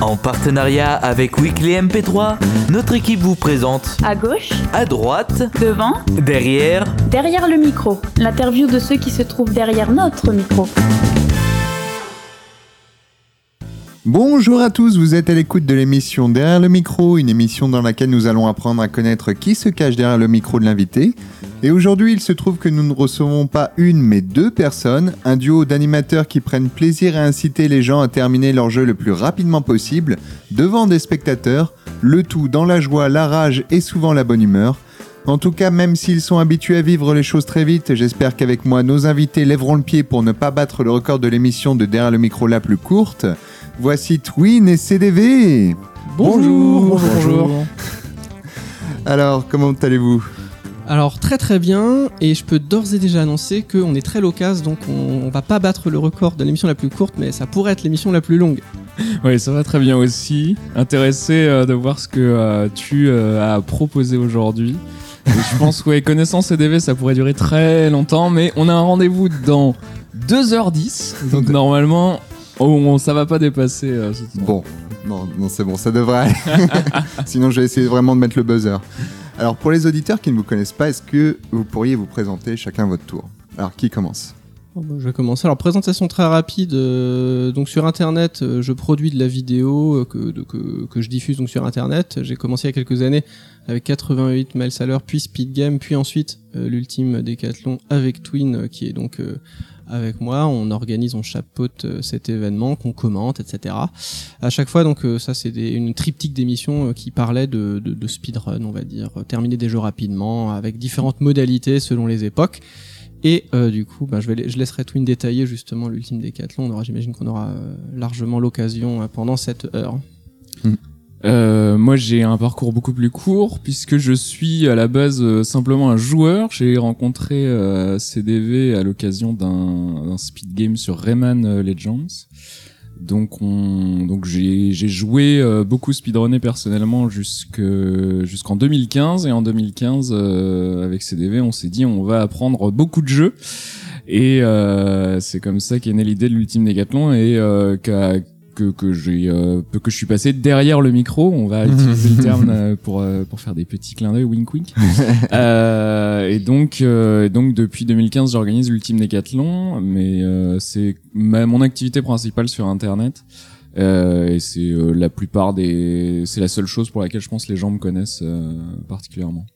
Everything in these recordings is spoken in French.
En partenariat avec Weekly MP3, notre équipe vous présente À gauche, à droite, devant, derrière, derrière le micro. L'interview de ceux qui se trouvent derrière notre micro. Bonjour à tous, vous êtes à l'écoute de l'émission Derrière le micro, une émission dans laquelle nous allons apprendre à connaître qui se cache derrière le micro de l'invité. Et aujourd'hui, il se trouve que nous ne recevons pas une mais deux personnes, un duo d'animateurs qui prennent plaisir à inciter les gens à terminer leur jeu le plus rapidement possible, devant des spectateurs, le tout dans la joie, la rage et souvent la bonne humeur. En tout cas, même s'ils sont habitués à vivre les choses très vite, j'espère qu'avec moi, nos invités lèveront le pied pour ne pas battre le record de l'émission de Derrière le micro la plus courte. Voici Twin et CDV. Bonjour, bonjour, bonjour. Alors, comment allez-vous? Alors très très bien, et je peux d'ores et déjà annoncer qu'on est très loquace, donc on, on va pas battre le record de l'émission la plus courte, mais ça pourrait être l'émission la plus longue. Oui, ça va très bien aussi. Intéressé euh, de voir ce que euh, tu euh, as proposé aujourd'hui. Et je pense, ouais, connaissance CDV, ça pourrait durer très longtemps, mais on a un rendez-vous dans 2h10. Donc normalement, oh, on- ça va pas dépasser euh, ce temps. Bon, non, non c'est bon, ça devrait. Sinon, je vais essayer vraiment de mettre le buzzer. Alors, pour les auditeurs qui ne vous connaissent pas, est-ce que vous pourriez vous présenter chacun votre tour? Alors, qui commence? Bon, bah, Je vais commencer. Alors présentation très rapide. euh, donc sur internet, euh, je produis de la vidéo euh, que, je diffuse donc sur internet. J'ai commencé il y a quelques années avec 88 miles à l'heure, puis Speed Game, puis ensuite l'ultime décathlon avec Twin qui est donc avec moi. On organise, on chapeaute euh, cet événement, qu'on commente, etc. À chaque fois, donc euh, ça c'est une triptyque d'émissions euh, qui parlait de, speedrun, on va dire, terminer des jeux rapidement avec différentes modalités selon les époques. Et du coup, bah, je, laisserai Twin détailler justement l'ultime décathlon. J'imagine qu'on aura largement l'occasion pendant cette heure. Euh, moi, j'ai un parcours beaucoup plus court puisque je suis à la base euh, simplement un joueur. J'ai rencontré euh, CDV à l'occasion d'un speed game sur Rayman euh, Legends. Donc, on, donc j'ai joué beaucoup speedrunné personnellement jusque jusqu'en 2015 et en 2015 euh, avec CDV, on s'est dit on va apprendre beaucoup de jeux. Et c'est comme ça qu'est née l'idée de l'ultime décathlon et qu'a- que que j'ai euh, que je suis passé derrière le micro. On va utiliser le terme euh, pour euh, pour faire des petits clins d'œil, wink wink. Euh, et donc euh, et donc depuis 2015, j'organise l'ultime décathlon, mais euh, c'est ma, mon activité principale sur internet. Euh, et c'est euh, la plupart des c'est la seule chose pour laquelle je pense les gens me connaissent euh, particulièrement.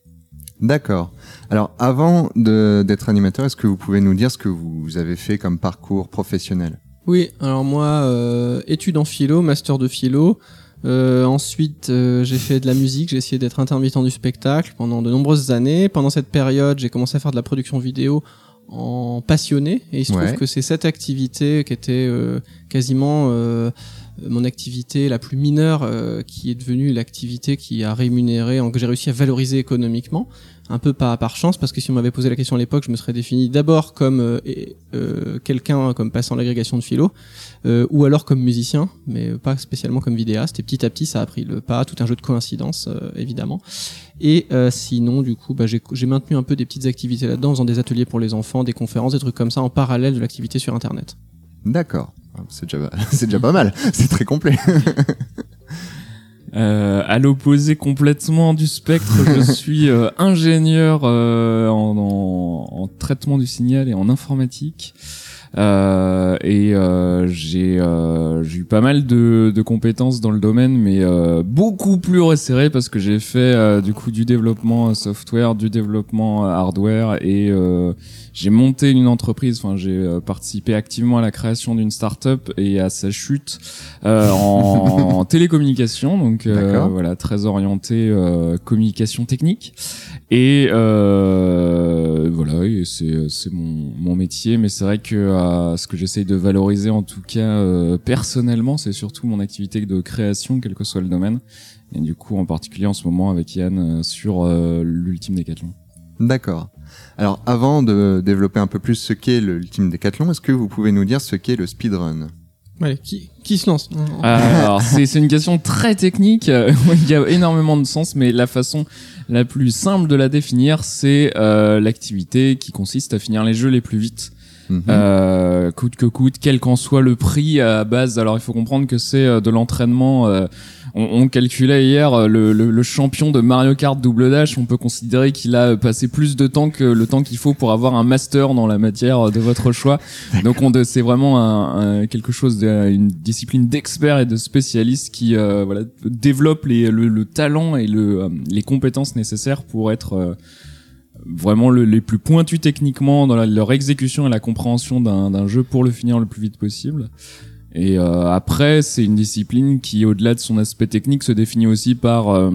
D'accord. Alors, avant d'être animateur, est-ce que vous pouvez nous dire ce que vous avez fait comme parcours professionnel? Oui, alors moi, euh, études en philo, master de philo. Euh, ensuite, euh, j'ai fait de la musique, j'ai essayé d'être intermittent du spectacle pendant de nombreuses années. Pendant cette période, j'ai commencé à faire de la production vidéo en passionné. Et il se Ouais. trouve que c'est cette activité qui était euh, quasiment euh, mon activité la plus mineure euh, qui est devenue l'activité qui a rémunéré, que j'ai réussi à valoriser économiquement un peu par, par chance parce que si on m'avait posé la question à l'époque je me serais défini d'abord comme euh, euh, quelqu'un comme passant l'agrégation de philo euh, ou alors comme musicien mais pas spécialement comme vidéaste et petit à petit ça a pris le pas tout un jeu de coïncidences euh, évidemment et sinon du coup bah, j'ai maintenu un peu des petites activités là-dedans faisant des ateliers pour les enfants des conférences des trucs comme ça en parallèle de l'activité sur internet D'accord. Ah, C'est déjà, c'est déjà pas mal. C'est très complet. Euh, à l'opposé complètement du spectre, je suis euh, ingénieur euh, en, en- en traitement du signal et en informatique. Euh, et euh, j'ai euh, eu pas mal de, de compétences dans le domaine, mais euh, beaucoup plus resserrées parce que j'ai fait euh, du coup du développement software, du développement hardware et euh, j'ai monté une entreprise. Enfin, j'ai participé activement à la création d'une start-up et à sa chute euh, en, en télécommunication. Donc euh, voilà, très orienté euh, communication technique. Et euh, voilà, c'est c'est mon, mon métier. Mais c'est vrai que euh, ce que j'essaye de valoriser, en tout cas euh, personnellement, c'est surtout mon activité de création, quel que soit le domaine. Et du coup, en particulier en ce moment avec Yann euh, sur euh, l'ultime décathlon. D'accord. Alors, avant de développer un peu plus ce qu'est l'ultime décathlon, est-ce que vous pouvez nous dire ce qu'est le speedrun? Allez, qui, qui se lance? Alors, c'est c'est une question très technique. euh, Il y a énormément de sens, mais la façon la plus simple de la définir, c'est euh, l'activité qui consiste à finir les jeux les plus vite. Mhm. euh, coûte que coûte, quel qu'en soit le prix à base. Alors il faut comprendre que c'est euh, de l'entraînement. euh, on, on calculait hier euh, le, le, le champion de Mario Kart Double Dash. On peut considérer qu'il a passé plus de temps que le temps qu'il faut pour avoir un master dans la matière de votre choix. Donc on c'est vraiment un, un- quelque chose, de, une discipline d'experts et de spécialistes qui euh, voilà développe les, le, le talent et le, euh, les compétences nécessaires pour être euh, vraiment le- les plus pointus techniquement dans la- leur exécution et la compréhension d'un jeu pour le finir le plus vite possible. Et euh, après, c'est une discipline qui, au-delà de son aspect technique, se définit aussi par euh,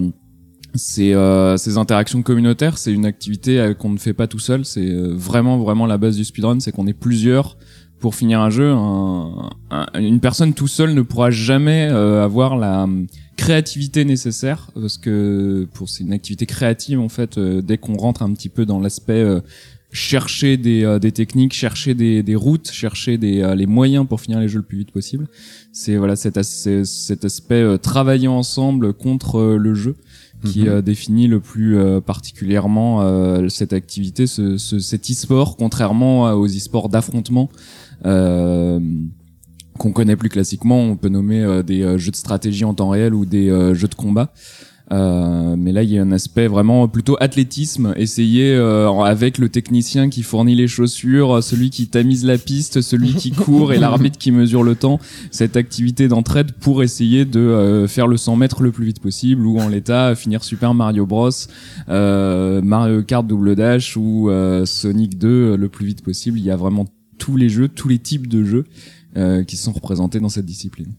ses, euh, ses interactions communautaires. C'est une activité euh, qu'on ne fait pas tout seul. C'est euh, vraiment, vraiment la base du speedrun, c'est qu'on est plusieurs pour finir un jeu. Un- un- une personne tout seul ne pourra jamais euh, avoir la euh, créativité nécessaire parce que pour c'est une activité créative en fait. dès qu'on rentre un petit peu dans l'aspect chercher des, euh, des techniques, chercher des, des routes, chercher des, euh, les moyens pour finir les jeux le plus vite possible. C'est voilà cet, as- cet aspect euh, travailler ensemble contre euh, le jeu qui Mhm. euh, définit le plus euh, particulièrement euh, cette activité, ce, ce, cet e-sport, contrairement à- aux e-sports d'affrontement euh, qu'on connaît plus classiquement. On peut nommer euh, des euh, jeux de stratégie en temps réel ou des euh, jeux de combat. Euh, mais là, il y a un aspect vraiment plutôt athlétisme. Essayer euh, avec le technicien qui fournit les chaussures, celui qui tamise la piste, celui qui court et l'arbitre qui mesure le temps. Cette activité d'entraide pour essayer de euh, faire le 100 mètres le plus vite possible ou en l'état finir Super Mario Bros, euh, Mario Kart Double Dash ou euh, Sonic 2 le plus vite possible. Il y a vraiment tous les jeux, tous les types de jeux euh, qui sont représentés dans cette discipline.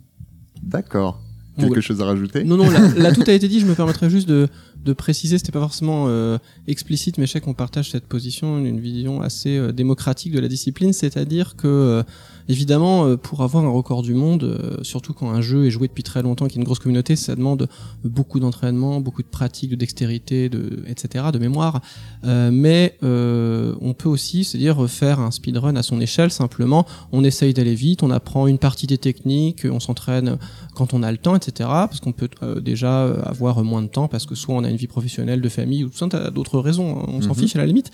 D'accord. Quelque chose à rajouter Non, non, là, là, tout a été dit. Je me permettrai juste de, de préciser, c'était pas forcément euh, explicite, mais je sais qu'on partage cette position, une vision assez euh, démocratique de la discipline, c'est-à-dire que, euh, évidemment, pour avoir un record du monde, surtout quand un jeu est joué depuis très longtemps, qu'il y a une grosse communauté, ça demande beaucoup d'entraînement, beaucoup de pratique, de dextérité, de, etc., de mémoire. Mais on peut aussi, c'est-à-dire faire un speedrun à son échelle, simplement, on essaye d'aller vite, on apprend une partie des techniques, on s'entraîne quand on a le temps, etc. Parce qu'on peut déjà avoir moins de temps parce que soit on a une vie professionnelle, de famille ou tout ça, t'as d'autres raisons, hein, on s'en Mhm. fiche à la limite.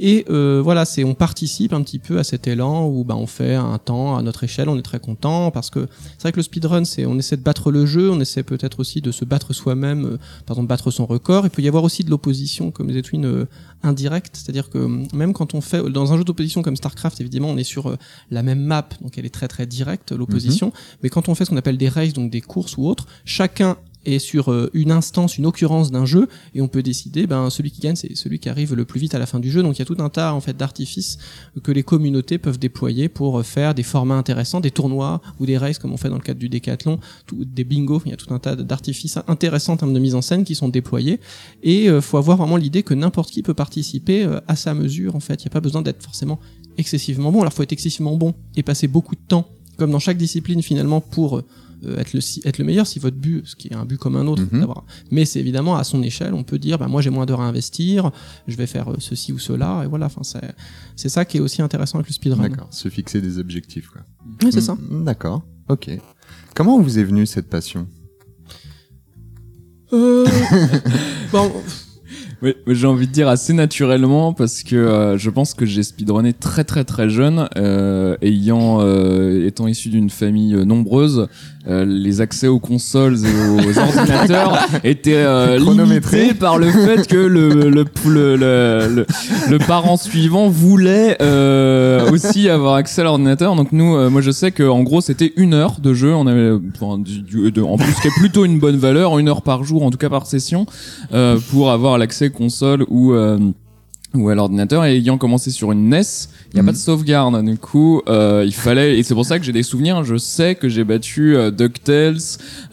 Et euh, voilà, c'est on participe un petit peu à cet élan où bah, on fait un temps à notre échelle, on est très content parce que c'est vrai que le speedrun, c'est on essaie de battre le jeu, on essaie peut-être aussi de se battre soi-même, euh, par exemple battre son record. Il peut y avoir aussi de l'opposition comme les Twin euh, indirecte, c'est-à-dire que euh, même quand on fait dans un jeu d'opposition comme StarCraft, évidemment, on est sur euh, la même map, donc elle est très très directe l'opposition. Mais quand on fait ce qu'on appelle des races, donc des courses ou autres, chacun est sur euh, une instance, une occurrence d'un jeu, et on peut décider, ben celui qui gagne, c'est celui qui arrive le plus vite à la fin du jeu. Donc il y a tout un tas en fait d'artifices que les communautés peuvent déployer pour euh, faire des formats intéressants, des tournois ou des races comme on fait dans le cadre du décathlon, des bingos. Il y a tout un tas d'artifices intéressants en termes de mise en scène qui sont déployés. Et euh, faut avoir vraiment l'idée que n'importe qui peut participer euh, à sa mesure. En fait, il n'y a pas besoin d'être forcément excessivement bon. Alors faut être excessivement bon et passer beaucoup de temps, comme dans chaque discipline finalement, pour être le si- être le meilleur si votre but ce qui est un but comme un autre d'avoir mais c'est évidemment à son échelle on peut dire bah moi j'ai moins d'heures à investir je vais faire euh, ceci ou cela et voilà c'est ça qui est aussi intéressant avec le speedrun D'accord, se fixer des objectifs. Quoi. oui c'est ça Mm, D'accord, ok. Comment vous est venue cette passion? Euh... bon Oui, mais j'ai envie de dire assez naturellement parce que euh, je pense que j'ai speedrunné très très très jeune, euh, ayant euh, étant issu d'une famille euh, nombreuse, euh, les accès aux consoles et aux ordinateurs étaient euh, limités par le fait que le le le, le, le, parent suivant voulait euh, aussi avoir accès à l'ordinateur. Donc nous, euh, moi je sais que en gros c'était une heure de jeu, on avait enfin, du, du- de- en plus qui est plutôt une bonne valeur, une heure par jour en tout cas par session euh, pour avoir l'accès console ou euh, ou à l'ordinateur et ayant commencé sur une NES, il n'y a Mhm. pas de sauvegarde. Du coup, euh, il fallait et c'est pour ça que j'ai des souvenirs. Je sais que j'ai battu euh, Ducktales,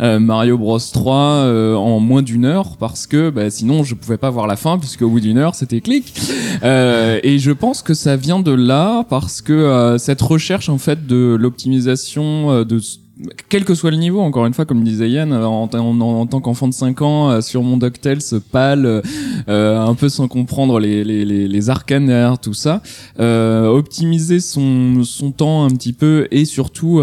euh, Mario Bros 3 euh, en moins d'une heure parce que bah, sinon je pouvais pas voir la fin puisque au bout d'une heure c'était clic. Euh, et je pense que ça vient de là parce que cette recherche en fait de l'optimisation de quel que soit le niveau, encore une fois, comme disait Yann, euh, en, tant qu'enfant de 5 ans, euh, sur mon DuckTales pâle, euh, euh, un peu sans comprendre les, les, les, les arcanes derrière tout ça, optimiser son, son temps un petit peu et surtout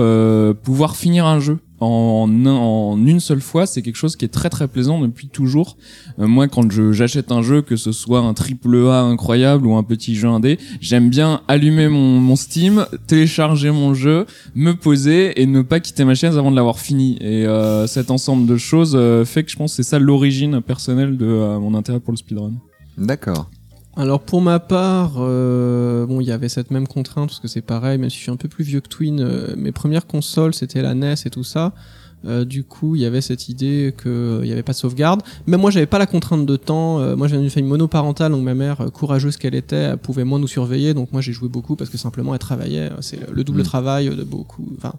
pouvoir finir un jeu en, en une seule fois, c'est quelque chose qui est très très plaisant depuis toujours. Euh, moi, quand je j'achète un jeu, que ce soit un triple A incroyable ou un petit jeu indé, j'aime bien allumer mon, mon Steam, télécharger mon jeu, me poser et ne pas quitter ma chaise avant de l'avoir fini. Et euh, cet ensemble de choses euh, fait que je pense que c'est ça l'origine personnelle de euh, mon intérêt pour le speedrun. D'accord. Alors pour ma part, euh, bon, il y avait cette même contrainte parce que c'est pareil, même si je suis un peu plus vieux que Twin, euh, mes premières consoles c'était la NES et tout ça. Euh, du coup, il y avait cette idée qu'il n'y avait pas de sauvegarde. Même moi, j'avais pas la contrainte de temps. Euh, moi, je viens d'une famille monoparentale, donc ma mère, euh, courageuse qu'elle était, elle pouvait moins nous surveiller. Donc moi, j'ai joué beaucoup parce que simplement, elle travaillait. C'est le double Mm. travail de beaucoup, enfin,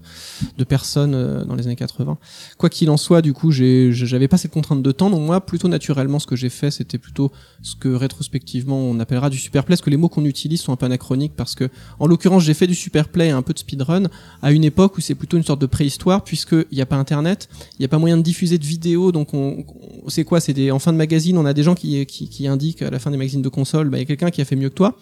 de personnes euh, dans les années 80. Quoi qu'il en soit, du coup, j'avais pas cette contrainte de temps. Donc moi, plutôt naturellement, ce que j'ai fait, c'était plutôt ce que rétrospectivement on appellera du superplay, parce que les mots qu'on utilise sont un peu anachroniques, parce que en l'occurrence j'ai fait du superplay et un peu de speedrun à une époque où c'est plutôt une sorte de préhistoire, puisqu'il n'y a pas internet, il n'y a pas moyen de diffuser de vidéos, donc on, on- c'est quoi C'est des en fin de magazine, on a des gens qui, qui, qui indiquent à la fin des magazines de console, bah, il y a quelqu'un qui a fait mieux que toi.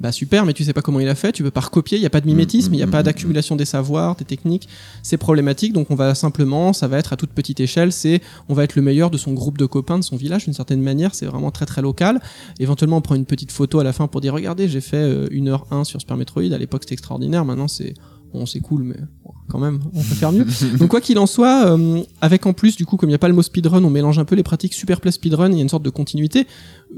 Bah super, mais tu sais pas comment il a fait, tu peux pas recopier, il y a pas de mimétisme, il y a pas d'accumulation des savoirs, des techniques, c'est problématique, donc on va simplement, ça va être à toute petite échelle, c'est on va être le meilleur de son groupe de copains, de son village, d'une certaine manière, c'est vraiment très très local. Éventuellement, on prend une petite photo à la fin pour dire regardez, j'ai fait euh, 1h1 sur Super Metroid, à l'époque c'était extraordinaire, maintenant c'est bon, c'est cool, mais bon, quand même, on peut faire mieux. Donc quoi qu'il en soit, euh, avec en plus du coup comme il n'y a pas le mot speedrun, on mélange un peu les pratiques superplay speedrun, il y a une sorte de continuité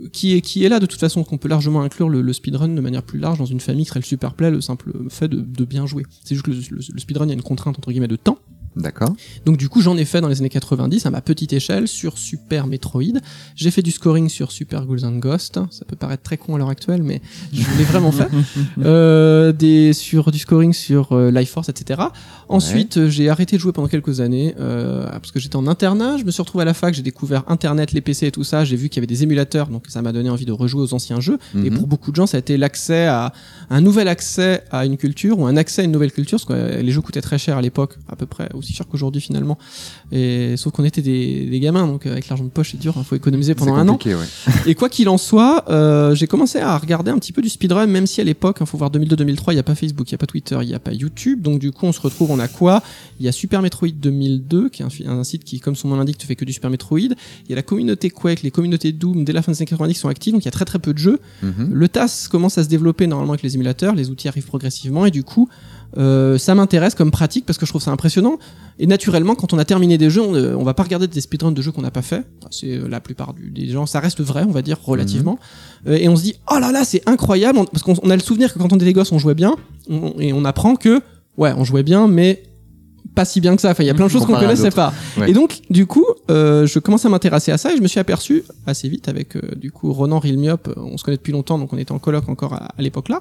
euh, qui est qui est là de toute façon qu'on peut largement inclure le, le speedrun de manière plus large dans une famille qui serait le superplay, le simple fait de, de bien jouer. C'est juste que le, le- le speedrun il y a une contrainte entre guillemets de temps. D'accord. Donc du coup, j'en ai fait dans les années 90 à ma petite échelle sur Super Metroid. J'ai fait du scoring sur Super Ghouls and Ghost. Ça peut paraître très con à l'heure actuelle, mais je l'ai vraiment fait. Euh, des sur du scoring sur euh, Life Force, etc. Ensuite, euh, j'ai arrêté de jouer pendant quelques années euh, parce que j'étais en internat. Je me suis retrouvé à la fac, j'ai découvert Internet, les PC et tout ça. J'ai vu qu'il y avait des émulateurs, donc ça m'a donné envie de rejouer aux anciens jeux. Et Mhm. pour beaucoup de gens, ça a été l'accès à un nouvel accès à une culture ou un accès à une nouvelle culture, parce que euh, les jeux coûtaient très cher à l'époque, à peu près aussi cher qu'aujourd'hui finalement. Et sauf qu'on était des, des gamins, donc euh, avec l'argent de poche, c'est dur, il faut économiser pendant un an. ouais. Et quoi qu'il en soit, euh, j'ai commencé à regarder un petit peu du speedrun, même si à l'époque, il faut voir 2002-2003, il n'y a pas Facebook, il n'y a pas Twitter, il n'y a pas YouTube. Donc du coup, on se retrouve, on a quoi Il y a Super Metroid 2002, qui est un, site qui, comme son nom l'indique, ne fait que du Super Metroid. Il y a la communauté Quake, les communautés Doom, dès la fin des années 90 qui sont actives, donc il y a très très peu de jeux. Mhm. Le TAS commence à se développer normalement avec les émulateurs, les outils arrivent progressivement. Et du coup euh, ça m'intéresse comme pratique parce que je trouve ça impressionnant. Et naturellement quand on a terminé des jeux on, euh, on va pas regarder des speedruns de jeux qu'on n'a pas fait. C'est euh, la plupart du- des gens ça reste vrai on va dire relativement. Euh, et on se dit oh là là c'est incroyable. On- parce qu'on on a le souvenir que quand on était des gosses on jouait bien. On- et on apprend que ouais on jouait bien mais pas si bien que ça. Enfin, il y a plein de choses qu'on connaissait pas. Ouais. Et donc, du coup, euh, je commence à m'intéresser à ça et je me suis aperçu assez vite avec euh, du coup Ronan Rilmiop. euh, On se connaît depuis longtemps, donc on était en colloque encore à, à l'époque là.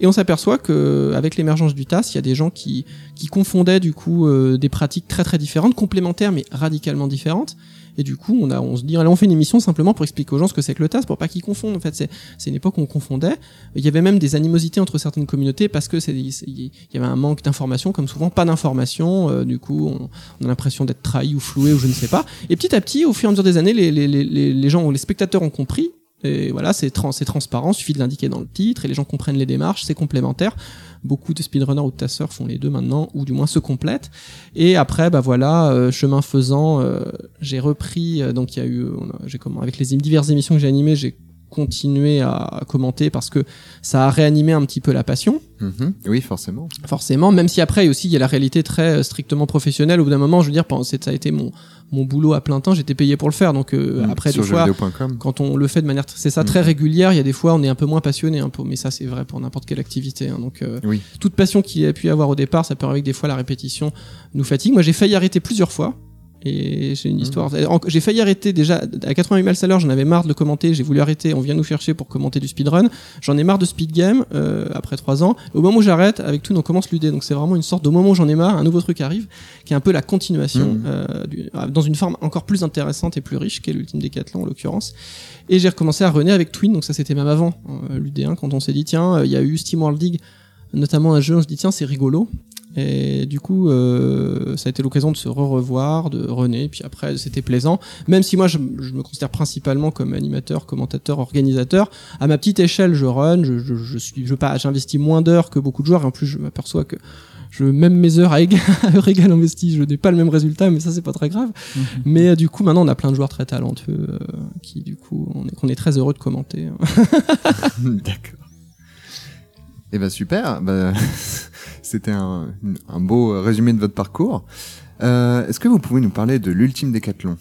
Et on s'aperçoit que avec l'émergence du TAS, il y a des gens qui qui confondaient du coup euh, des pratiques très très différentes, complémentaires mais radicalement différentes. Et du coup, on a, on se dit, allez, on fait une émission simplement pour expliquer aux gens ce que c'est que le TAS, pour pas qu'ils confondent. En fait, c'est, une époque où on confondait. Il y avait même des animosités entre certaines communautés parce que il y avait un manque d'informations, comme souvent pas d'informations. euh, du coup, on, a l'impression d'être trahi ou floué ou je ne sais pas. Et petit à petit, au fur et à mesure des années, les, les, les, les gens, les spectateurs ont compris. Et voilà, c'est trans, transparent, suffit de l'indiquer dans le titre et les gens comprennent les démarches, c'est complémentaire. Beaucoup de speedrunners ou de tasseurs font les deux maintenant, ou du moins se complètent. Et après, bah voilà, euh, chemin faisant, euh, j'ai repris. euh, donc il y a eu, j'ai comment avec les diverses émissions que j'ai animées, j'ai continué à commenter parce que ça a réanimé un petit peu la passion Mhm. Oui, forcément. forcément, même si après aussi il y a la réalité très euh, strictement professionnelle. Au bout d'un moment, je veux dire, ça a été mon mon boulot à plein temps, j'étais payé pour le faire. Donc euh, Mhm. après des fois, quand on le fait de manière, c'est ça, Mm. très régulière, il y a des fois on est un peu moins passionné, un peu, mais ça c'est vrai pour n'importe quelle activité. hein. donc euh, Oui. toute passion qu'il a pu avoir au départ, ça peut arriver que des fois la répétition nous fatigue. Moi j'ai failli arrêter plusieurs fois. Et j'ai une Mhm. histoire. J'ai failli arrêter déjà à 88 miles à l'heure. J'en avais marre de le commenter. J'ai voulu arrêter. On vient nous chercher pour commenter du speedrun. J'en ai marre de speed game euh, après trois ans. Au moment où j'arrête, avec tout, on commence l'UD. Donc c'est vraiment une sorte de moment où j'en ai marre, un nouveau truc arrive, qui est un peu la continuation Mhm. euh, du- euh, dans une forme encore plus intéressante et plus riche qu'est l'ultime décathlon en l'occurrence. Et j'ai recommencé à runner avec Twin. Donc ça c'était même avant euh, l'UD1 quand on s'est dit tiens, il y a eu Steam World League, notamment un jeu. On se dit tiens c'est rigolo. Et du coup, euh, ça a été l'occasion de se re-revoir, de runner, puis après c'était plaisant. Même si moi je, je me considère principalement comme animateur, commentateur, organisateur, à ma petite échelle je run, je, je, je suis, je pas, j'investis moins d'heures que beaucoup de joueurs, et en plus je m'aperçois que je, même mes heures à égal, à heure égale investie, je n'ai pas le même résultat, mais ça c'est pas très grave. Mais euh, du coup, maintenant on a plein de joueurs très talentueux euh, qui du coup on est, qu'on est très heureux de commenter. D'accord. Eh ben super. Bah, C'était un, beau résumé de votre parcours. Euh, Est-ce que vous pouvez nous parler de l'ultime décathlon?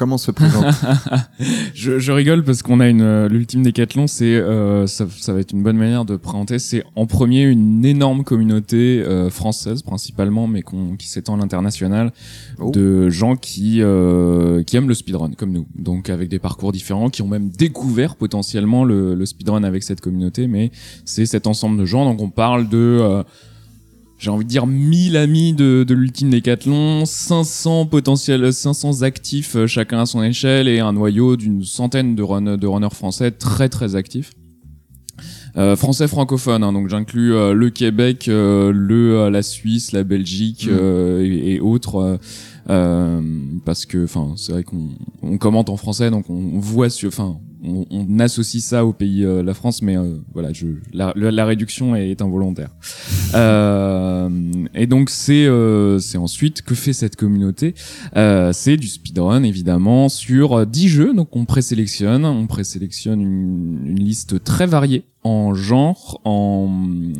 Comment se présente je, je rigole parce qu'on a une euh, l'ultime décathlon, c'est euh, ça, ça va être une bonne manière de présenter. C'est en premier une énorme communauté euh, française principalement, mais qu'on- qui s'étend à l'international, Oh. de gens qui euh, qui aiment le speedrun comme nous, donc avec des parcours différents, qui ont même découvert potentiellement le, le speedrun avec cette communauté. Mais c'est cet ensemble de gens. Donc on parle de euh, j'ai envie de dire 1000 amis de, de l'ultime décathlon, 500 potentiels, 500 actifs euh, chacun à son échelle et un noyau d'une centaine de, run, de runners français très très actifs. Euh, français francophone, hein, donc j'inclus euh, le Québec, euh, le euh, la Suisse, la Belgique euh, et, et autres, parce que enfin c'est vrai qu'on on commente en français, donc on, on voit, sur- enfin on, on associe ça au pays euh, la France, mais euh, voilà, je la, la, la réduction est, est involontaire. Euh, et donc c'est euh, c'est ensuite que fait cette communauté euh, C'est du speedrun évidemment sur euh, 10 jeux, donc on présélectionne, on présélectionne une, une liste très variée en genre, en,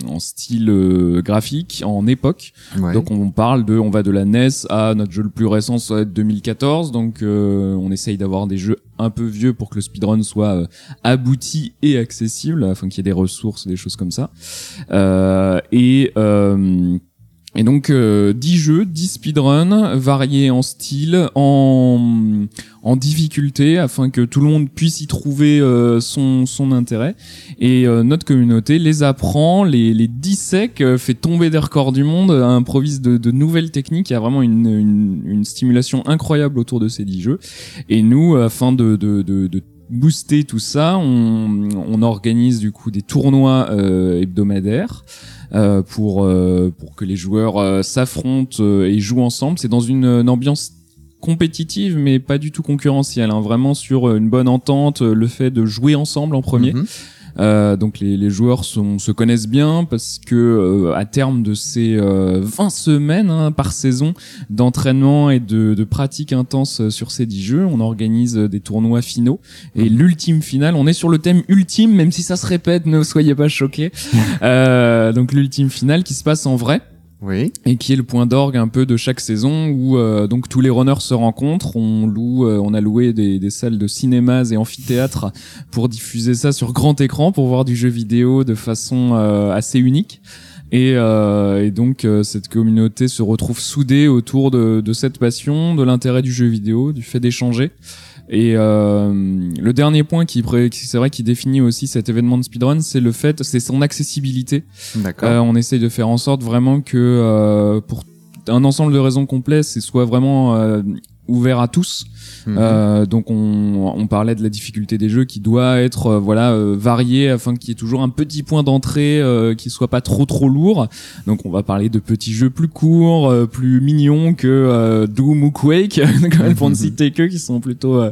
en style euh, graphique, en époque. Ouais. Donc on parle de, on va de la NES à notre jeu le plus récent, ça va être 2014. Donc euh, on essaye d'avoir des jeux un peu vieux pour que le speedrun soit euh, abouti et accessible, afin qu'il y ait des ressources, des choses comme ça. Euh, et euh, et donc euh, 10 jeux, 10 speedruns, variés en style, en, en difficulté, afin que tout le monde puisse y trouver euh, son, son intérêt. Et euh, notre communauté les apprend, les, les dissèque, euh, fait tomber des records du monde, euh, improvise de, de nouvelles techniques. Il y a vraiment une, une, une stimulation incroyable autour de ces 10 jeux. Et nous, afin de, de, de, de booster tout ça, on, on organise du coup des tournois euh, hebdomadaires euh, pour pour que les joueurs s'affrontent et jouent ensemble. C'est dans une ambiance compétitive mais pas du tout concurrentielle hein, vraiment sur euh, une bonne entente euh, le fait de jouer ensemble en premier. Mhm. euh, donc les, les joueurs sont, se connaissent bien parce que euh, à terme de ces euh, 20 semaines hein, par saison d'entraînement et de, de pratique intense euh, sur ces 10 jeux, on organise des tournois finaux. Et l'ultime finale, on est sur le thème ultime même si ça se répète, ne soyez pas choqués. Euh, donc l'ultime finale qui se passe en vrai Oui. et qui est le point d'orgue un peu de chaque saison où euh, donc tous les runners se rencontrent. On loue, euh, on a loué des, salles de cinémas et amphithéâtres pour diffuser ça sur grand écran pour voir du jeu vidéo de façon euh, assez unique. Et, euh, et donc euh, cette communauté se retrouve soudée autour de, de cette passion, de l'intérêt du jeu vidéo, du fait d'échanger. Et euh, le dernier point qui, c'est vrai qui définit aussi cet événement de speedrun, c'est le fait, c'est son accessibilité. D'accord. Euh, on essaye de faire en sorte vraiment que euh, pour un ensemble de raisons complexes, c'est soit vraiment euh, ouvert à tous. Mhm. Euh, donc on, on parlait de la difficulté des jeux qui doit être euh, voilà euh, variée afin qu'il y ait toujours un petit point d'entrée euh, qui soit pas trop trop lourd. Donc on va parler de petits jeux plus courts, euh, plus mignons que euh, Doom ou Quake, quand même pour ne citer que qui sont plutôt euh,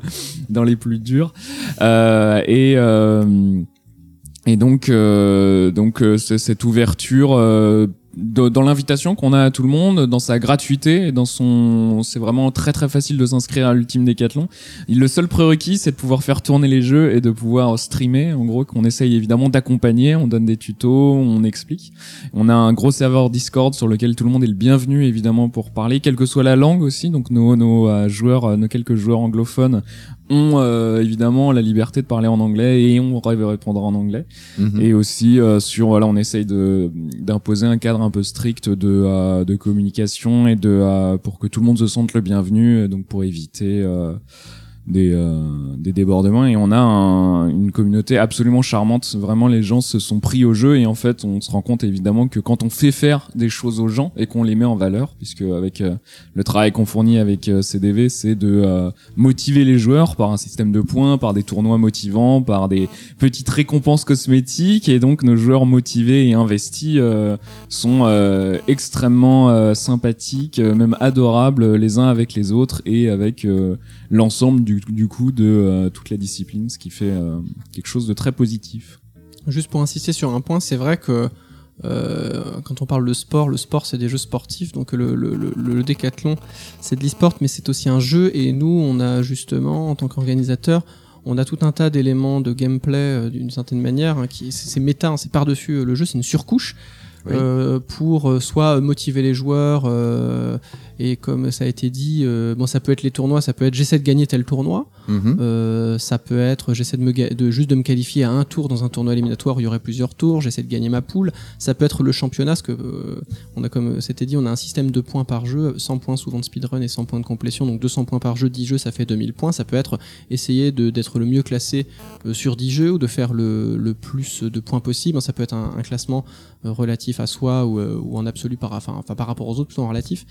dans les plus durs. Euh, et euh, et donc, euh, donc euh, cette ouverture euh, dans l'invitation qu'on a à tout le monde, dans sa gratuité, dans son, c'est vraiment très très facile de s'inscrire à l'ultime décathlon. Le seul prérequis, c'est de pouvoir faire tourner les jeux et de pouvoir streamer. En gros, qu'on essaye évidemment d'accompagner. On donne des tutos, on explique. On a un gros serveur Discord sur lequel tout le monde est le bienvenu évidemment pour parler, quelle que soit la langue aussi. Donc nos, nos euh, joueurs, euh, nos quelques joueurs anglophones ont euh, évidemment la liberté de parler en anglais et on répondra en anglais. Mhm. Et aussi euh, sur voilà, on essaye de d'imposer un cadre un peu strict de euh, de communication et de euh, pour que tout le monde se sente le bienvenu, donc pour éviter euh, des euh, des débordements et on a un- une communauté absolument charmante. Vraiment, les gens se sont pris au jeu et en fait, on se rend compte évidemment que quand on fait faire des choses aux gens et qu'on les met en valeur, puisque avec euh, le travail qu'on fournit avec euh, CDV, c'est de euh, motiver les joueurs par un système de points, par des tournois motivants, par des petites récompenses cosmétiques et donc nos joueurs motivés et investis sont extrêmement sympathiques, même adorables les uns avec les autres et avec l'ensemble du, du coup de euh, toute la discipline, ce qui fait euh, quelque chose de très positif. Juste pour insister sur un point, c'est vrai que euh, quand on parle de sport, le sport c'est des jeux sportifs, donc le, le, le, le décathlon c'est de l'e-sport, mais c'est aussi un jeu. Et nous, on a justement, en tant qu'organisateur, on a tout un tas d'éléments de gameplay euh, d'une certaine manière, hein, qui c'est méta, hein, c'est par-dessus euh, le jeu, c'est une surcouche. Oui. Euh, pour euh, soit motiver les joueurs euh, et comme ça a été dit euh, bon ça peut être les tournois ça peut être j'essaie de gagner tel tournoi. Mhm. euh, ça peut être j'essaie de me de juste de me qualifier à un tour dans un tournoi éliminatoire où il y aurait plusieurs tours j'essaie de gagner ma poule. Ça peut être le championnat parce que euh, on a comme c'était dit on a un système de points par jeu 100 points souvent de speedrun et 100 points de complétion donc 200 points par jeu 10 jeux ça fait 2000 points. Ça peut être essayer d'être le mieux classé sur 10 jeux ou de faire le, le plus de points possible. Ça peut être un, un classement relatif à soi ou, ou en absolu par enfin, enfin par rapport aux autres plutôt en relatif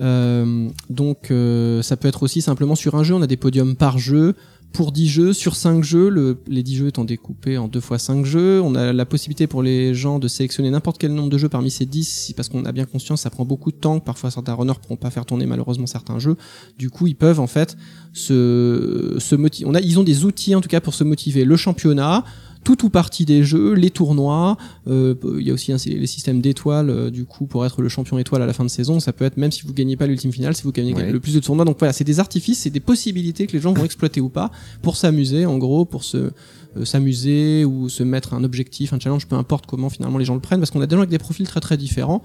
donc euh, ça peut être aussi simplement sur un jeu, on a des podiums par jeu. Pour 10 jeux, sur 5 jeux, le- les 10 jeux étant découpés en 2 fois 5 jeux, on a la possibilité pour les gens de sélectionner n'importe quel nombre de jeux parmi ces 10, si- parce qu'on a bien conscience, ça prend beaucoup de temps, parfois certains runners pourront pas faire tourner malheureusement certains jeux. Du coup, ils peuvent en fait se, se motiver. On ils ont des outils en tout cas pour se motiver. Le championnat, tout ou partie des jeux, les tournois, euh, il y a aussi un- les systèmes d'étoiles, euh, du coup, pour être le champion étoile à la fin de saison, ça peut être même si vous gagnez pas l'ultime finale, si vous gagnez Ouais. le plus de tournois. Donc voilà, c'est des artifices, c'est des possibilités que les gens vont exploiter ou pas pour s'amuser, en gros, pour se euh, s'amuser ou se mettre un objectif, un challenge, peu importe comment finalement les gens le prennent, parce qu'on a des gens avec des profils très très différents.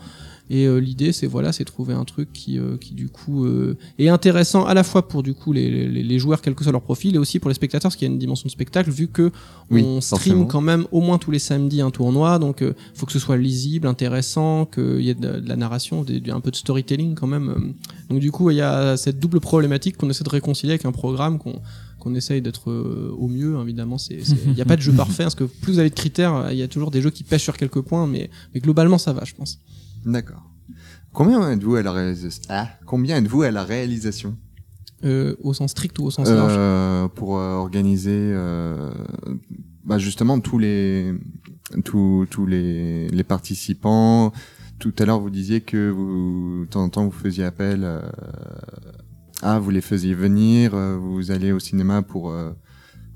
Et euh, l'idée, c'est voilà, c'est trouver un truc qui, euh, qui du coup euh, est intéressant à la fois pour du coup les, les, les joueurs, quel que soit leur profil, et aussi pour les spectateurs, parce qu'il y a une dimension de spectacle, vu que Oui, on stream quand même au moins tous les samedis un tournoi, donc euh, faut que ce soit lisible, intéressant, qu'il y ait de, de la narration, des- un peu de storytelling quand même. euh. Donc du coup, il y a cette double problématique qu'on essaie de réconcilier avec un programme qu'on qu'on essaye d'être euh, au mieux, évidemment. Il n'y a pas de jeu parfait, parce que plus vous avez de critères, il y a toujours des jeux qui pêchent sur quelques points, mais, mais globalement, ça va, je pense. D'accord. Combien êtes-vous à la réalisation ah, Combien êtes-vous à la réalisation? Euh, au sens strict ou au sens large? Euh, pour euh, organiser euh, bah justement tous les tous tous les les participants. Tout à l'heure, vous disiez que vous de temps en temps vous faisiez appel. euh, ah, vous les faisiez venir. euh, vous allez au cinéma pour euh,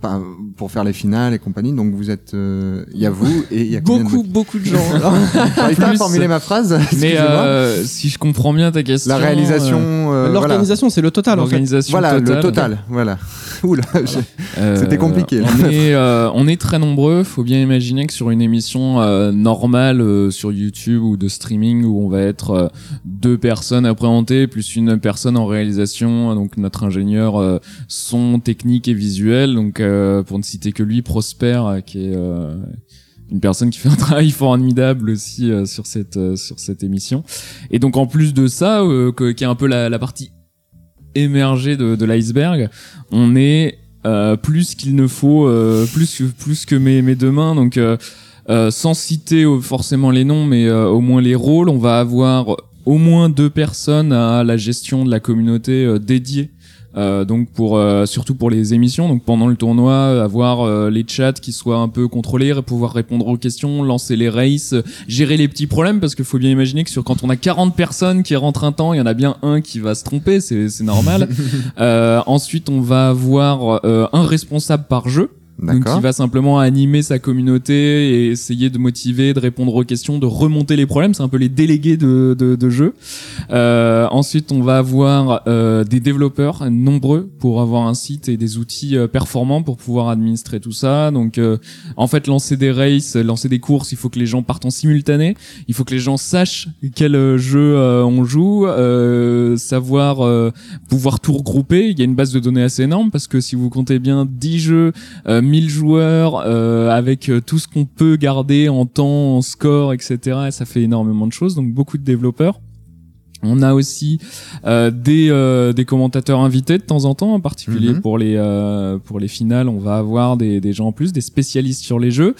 pas- pour faire les finales et compagnie. Donc vous êtes. euh, Il y a vous et il y a de Beaucoup, beaucoup de gens. J'arrive pas à formuler ma phrase. Mais euh, si je comprends bien ta question. la réalisation. euh, euh, voilà. L'organisation, c'est le total, en fait. l'organisation Voilà, le total. Voilà. Oula. Euh, C'était compliqué, là. On est, euh, on est très nombreux. Faut bien imaginer que sur une émission euh, normale sur YouTube ou de streaming où on va être deux personnes à présenter plus une personne en réalisation, donc notre ingénieur son technique et visuel. Donc pour ne citer que lui, Prosper, qui est une personne qui fait un travail formidable aussi euh, sur cette euh, sur cette émission. Et donc en plus de ça, euh, qui est un peu la, la partie émergée de, l'iceberg, on est euh, plus qu'il ne faut, euh, plus que plus que mes mes deux mains. Donc euh, euh, sans citer forcément les noms, mais au moins les rôles, on va avoir au moins deux personnes à la gestion de la communauté dédiée. Euh, donc pour euh, surtout pour les émissions donc pendant le tournoi avoir euh, les chats qui soient un peu contrôlés pouvoir répondre aux questions lancer les races euh, gérer les petits problèmes parce qu'il faut bien imaginer que sur quand on a 40 personnes qui rentrent un temps il y en a bien un qui va se tromper c'est normal. Euh, ensuite on va avoir euh, un responsable par jeu donc il va simplement animer sa communauté et essayer de motiver, de répondre aux questions, de remonter les problèmes. C'est un peu les délégués de, de, de jeu. Euh, ensuite, on va avoir euh, des développeurs nombreux pour avoir un site et des outils euh, performants pour pouvoir administrer tout ça. Donc, euh, en fait, lancer des races, lancer des courses, il faut que les gens partent en simultané. Il faut que les gens sachent quel euh, jeu euh, on joue, euh, savoir euh, pouvoir tout regrouper. Il y a une base de données assez énorme parce que si vous comptez bien 10 jeux, euh, 1000 joueurs, euh, avec euh, tout ce qu'on peut garder en temps, en score, etc. Et ça fait énormément de choses. Donc beaucoup de développeurs. On a aussi euh, des, euh, des commentateurs invités de temps en temps, en particulier Mhm. pour les euh, pour les finales. On va avoir des, des gens en plus, des spécialistes sur les jeux.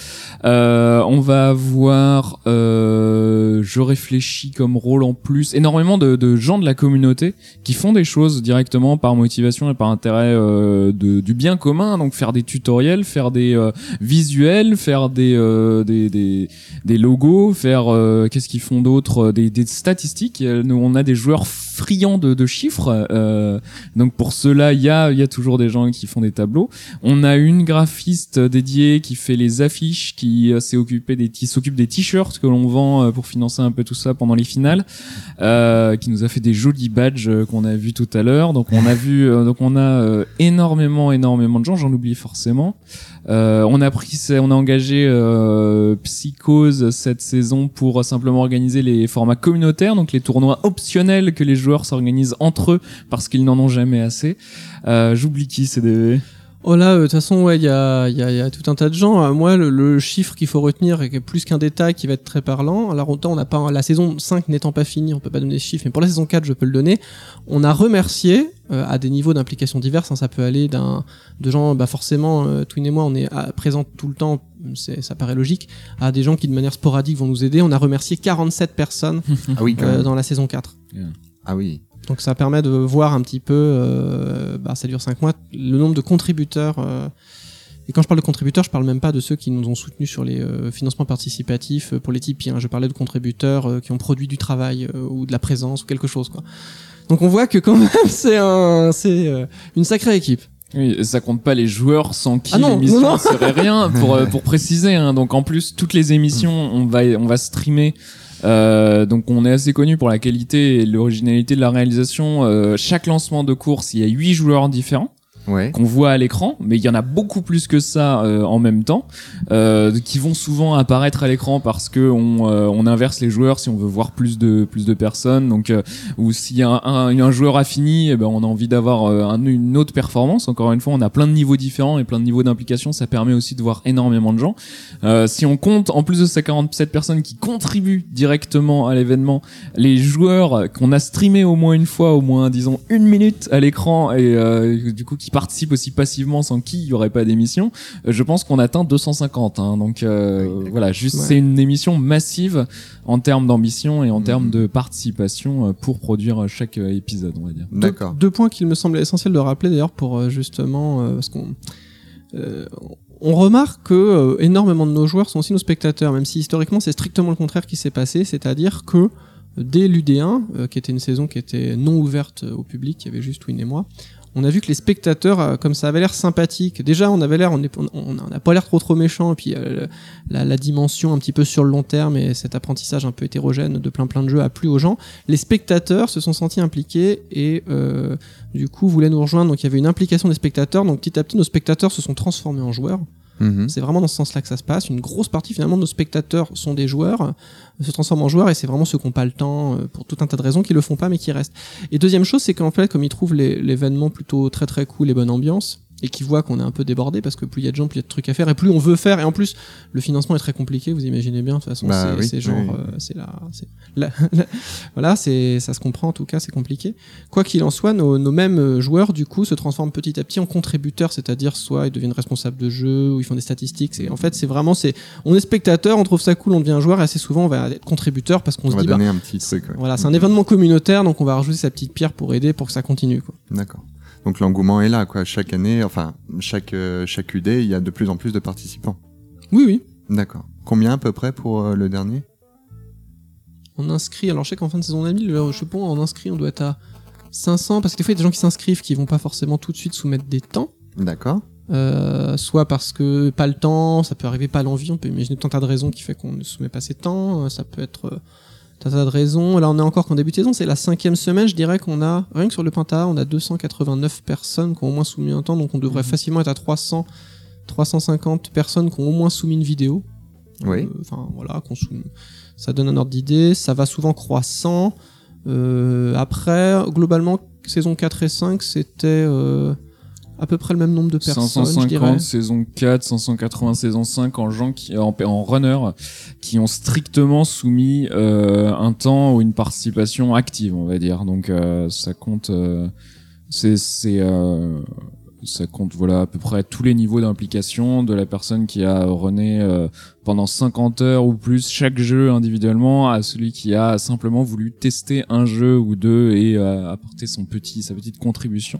Euh, on va avoir, euh, je réfléchis comme rôle en plus, énormément de, de gens de la communauté qui font des choses directement par motivation et par intérêt euh, de, du bien commun. Donc faire des tutoriels, faire des euh, visuels, faire des, euh, des, des des logos, faire euh, qu'est-ce qu'ils font d'autre, des, des statistiques. Nous, on a des joueurs friands de, chiffres. Euh, donc pour cela, il y a, toujours des gens qui font des tableaux. On a une graphiste dédiée qui fait les affiches, qui euh, s'occupe des t-shirts que l'on vend euh, pour financer un peu tout ça pendant les finales, euh, qui nous a fait des jolis badges qu'on a vu tout à l'heure. Donc on a vu, donc on a énormément, énormément de gens. J'en oublie forcément. Euh, on a pris, on a engagé euh, Psychose cette saison pour simplement organiser les formats communautaires, donc les tournois optionnels que les joueurs s'organisent entre eux parce qu'ils n'en ont jamais assez. Euh, J'oublie qui CDV. Oh là, euh, de toute façon, ouais, il y a, il y, a, il y a tout un tas de gens. Euh, moi, le, le chiffre qu'il faut retenir est plus qu'un détail qui va être très parlant. Alors autant on n'a pas la saison 5 n'étant pas finie, on peut pas donner de chiffres, mais pour la saison 4, je peux le donner. On a remercié euh, à des niveaux d'implication divers. hein, ça peut aller d'un de gens, bah forcément, euh, Twin et moi, on est présents tout le temps. Ça paraît logique. À des gens qui de manière sporadique vont nous aider. On a remercié 47 personnes Ah oui, euh, dans la saison 4. Ah oui. Donc ça permet de voir un petit peu, euh, bah, ça dure 5 mois, le nombre de contributeurs. euh, et quand je parle de contributeurs, je parle même pas de ceux qui nous ont soutenus sur les euh, financements participatifs euh, pour les Tipeee. hein. Je parlais de contributeurs euh, qui ont produit du travail euh, ou de la présence ou quelque chose. Quoi. Donc on voit que quand même c'est un, c'est euh, une sacrée équipe. Oui, et ça compte pas les joueurs sans qui Ah l'émission serait rien pour pour préciser. Hein. Donc en plus toutes les émissions on va on va streamer. Euh, donc on est assez connu pour la qualité et l'originalité de la réalisation. Euh, chaque lancement de course, il y a huit joueurs différents Qu'on voit à l'écran, mais il y en a beaucoup plus que ça euh, en même temps, euh, qui vont souvent apparaître à l'écran parce que on, euh, on inverse les joueurs si on veut voir plus de plus de personnes. Donc euh, ou si un, un, un joueur a fini, eh ben on a envie d'avoir euh, un- une autre performance. Encore une fois, on a plein de niveaux différents et plein de niveaux d'implication. Ça permet aussi de voir énormément de gens. Euh, si on compte en plus de ces 47 personnes qui contribuent directement à l'événement, les joueurs qu'on a streamé au moins une fois, au moins disons une minute à l'écran et du coup participent aussi passivement sans qui il y aurait pas d'émission, euh, je pense qu'on atteint 250. Hein, donc euh, Oui, voilà, juste Ouais. c'est une émission massive en termes d'ambition et en Mhm. termes de participation euh, pour produire chaque épisode, on va dire. Deux- D'accord. Deux, points qu'il me semble essentiel de rappeler d'ailleurs pour justement euh, parce qu'on euh, on remarque que euh, énormément de nos joueurs sont aussi nos spectateurs, même si historiquement c'est strictement le contraire qui s'est passé, c'est-à-dire que dès l'UD1, euh, qui était une saison qui était non ouverte au public, il y avait juste Win et moi, on a vu que les spectateurs, euh, comme ça avait l'air sympathique, déjà on avait l'air, on n'a pas l'air trop trop méchant, et puis euh, la, la dimension un petit peu sur le long terme et cet apprentissage un peu hétérogène de plein plein de jeux a plu aux gens. Les spectateurs se sont sentis impliqués et euh, du coup voulaient nous rejoindre. Donc il y avait une implication des spectateurs. Donc petit à petit nos spectateurs se sont transformés en joueurs. Mhm. C'est vraiment dans ce sens-là que ça se passe. Une grosse partie finalement de nos spectateurs sont des joueurs, euh, se transforment en joueurs et c'est vraiment ceux qui n'ont pas le temps euh, pour tout un tas de raisons qui le font pas mais qui restent. Et deuxième chose, c'est qu'en fait comme ils trouvent l'événement plutôt très très cool et bonne ambiance et qu'ils voient qu'on est un peu débordé parce que plus il y a de gens, plus il y a de trucs à faire et plus on veut faire et en plus le financement est très compliqué. Vous imaginez bien de toute façon Bah c'est oui, genre oui. euh, c'est c'est la- la- voilà c'est ça se comprend en tout cas c'est compliqué. Quoi qu'il en soit, nos, nos mêmes euh, joueurs, du coup, se transforment petit à petit en contributeurs, c'est-à-dire soit ils deviennent responsables de jeu, ou ils font des statistiques. C'est, en fait, c'est vraiment, c'est, on est spectateur, on trouve ça cool, on devient joueur, et assez souvent, on va être contributeur parce qu'on On se va dit, bah, donner un petit truc. ouais. voilà, c'est un événement communautaire, donc on va rajouter sa petite pierre pour aider, pour que ça continue, quoi. D'accord. Donc l'engouement est là, quoi. Chaque année, enfin, chaque, euh, chaque UD, il y a de plus en plus de participants. Oui, oui. D'accord. Combien à peu près pour euh, le dernier? On inscrit, alors je sais qu'en fin de saison d'amis, le je sais pas, on inscrit, on doit être à 500, parce que des fois, il y a des gens qui s'inscrivent qui vont pas forcément tout de suite soumettre des temps. D'accord. Euh, soit parce que pas le temps, ça peut arriver pas l'envie, on peut imaginer tas de raisons qui fait qu'on ne soumet pas ses temps, ça peut être tas de raisons. Là on est encore qu'en début de saison, c'est la cinquième semaine, je dirais qu'on a, rien que sur le Penta, on a 289 personnes qui ont au moins soumis un temps, donc on devrait facilement être à 300, 350 personnes qui ont au moins soumis une vidéo. Oui. Euh, Enfin voilà, qu'on ça donne un ordre d'idée, ça va souvent croissant. Euh, après, globalement, saison 4 et 5, c'était euh, à peu près le même nombre de personnes, je dirais. 550 saison 4, 580 saison 5 en gens qui en, en qui ont strictement soumis euh, un temps ou une participation active, on va dire. Donc euh, ça compte. euh, c'est c'est euh, ça compte voilà à peu près tous les niveaux d'implication de la personne qui a runné euh, pendant 50 heures ou plus chaque jeu individuellement à celui qui a simplement voulu tester un jeu ou deux et euh, apporter son petit sa petite contribution.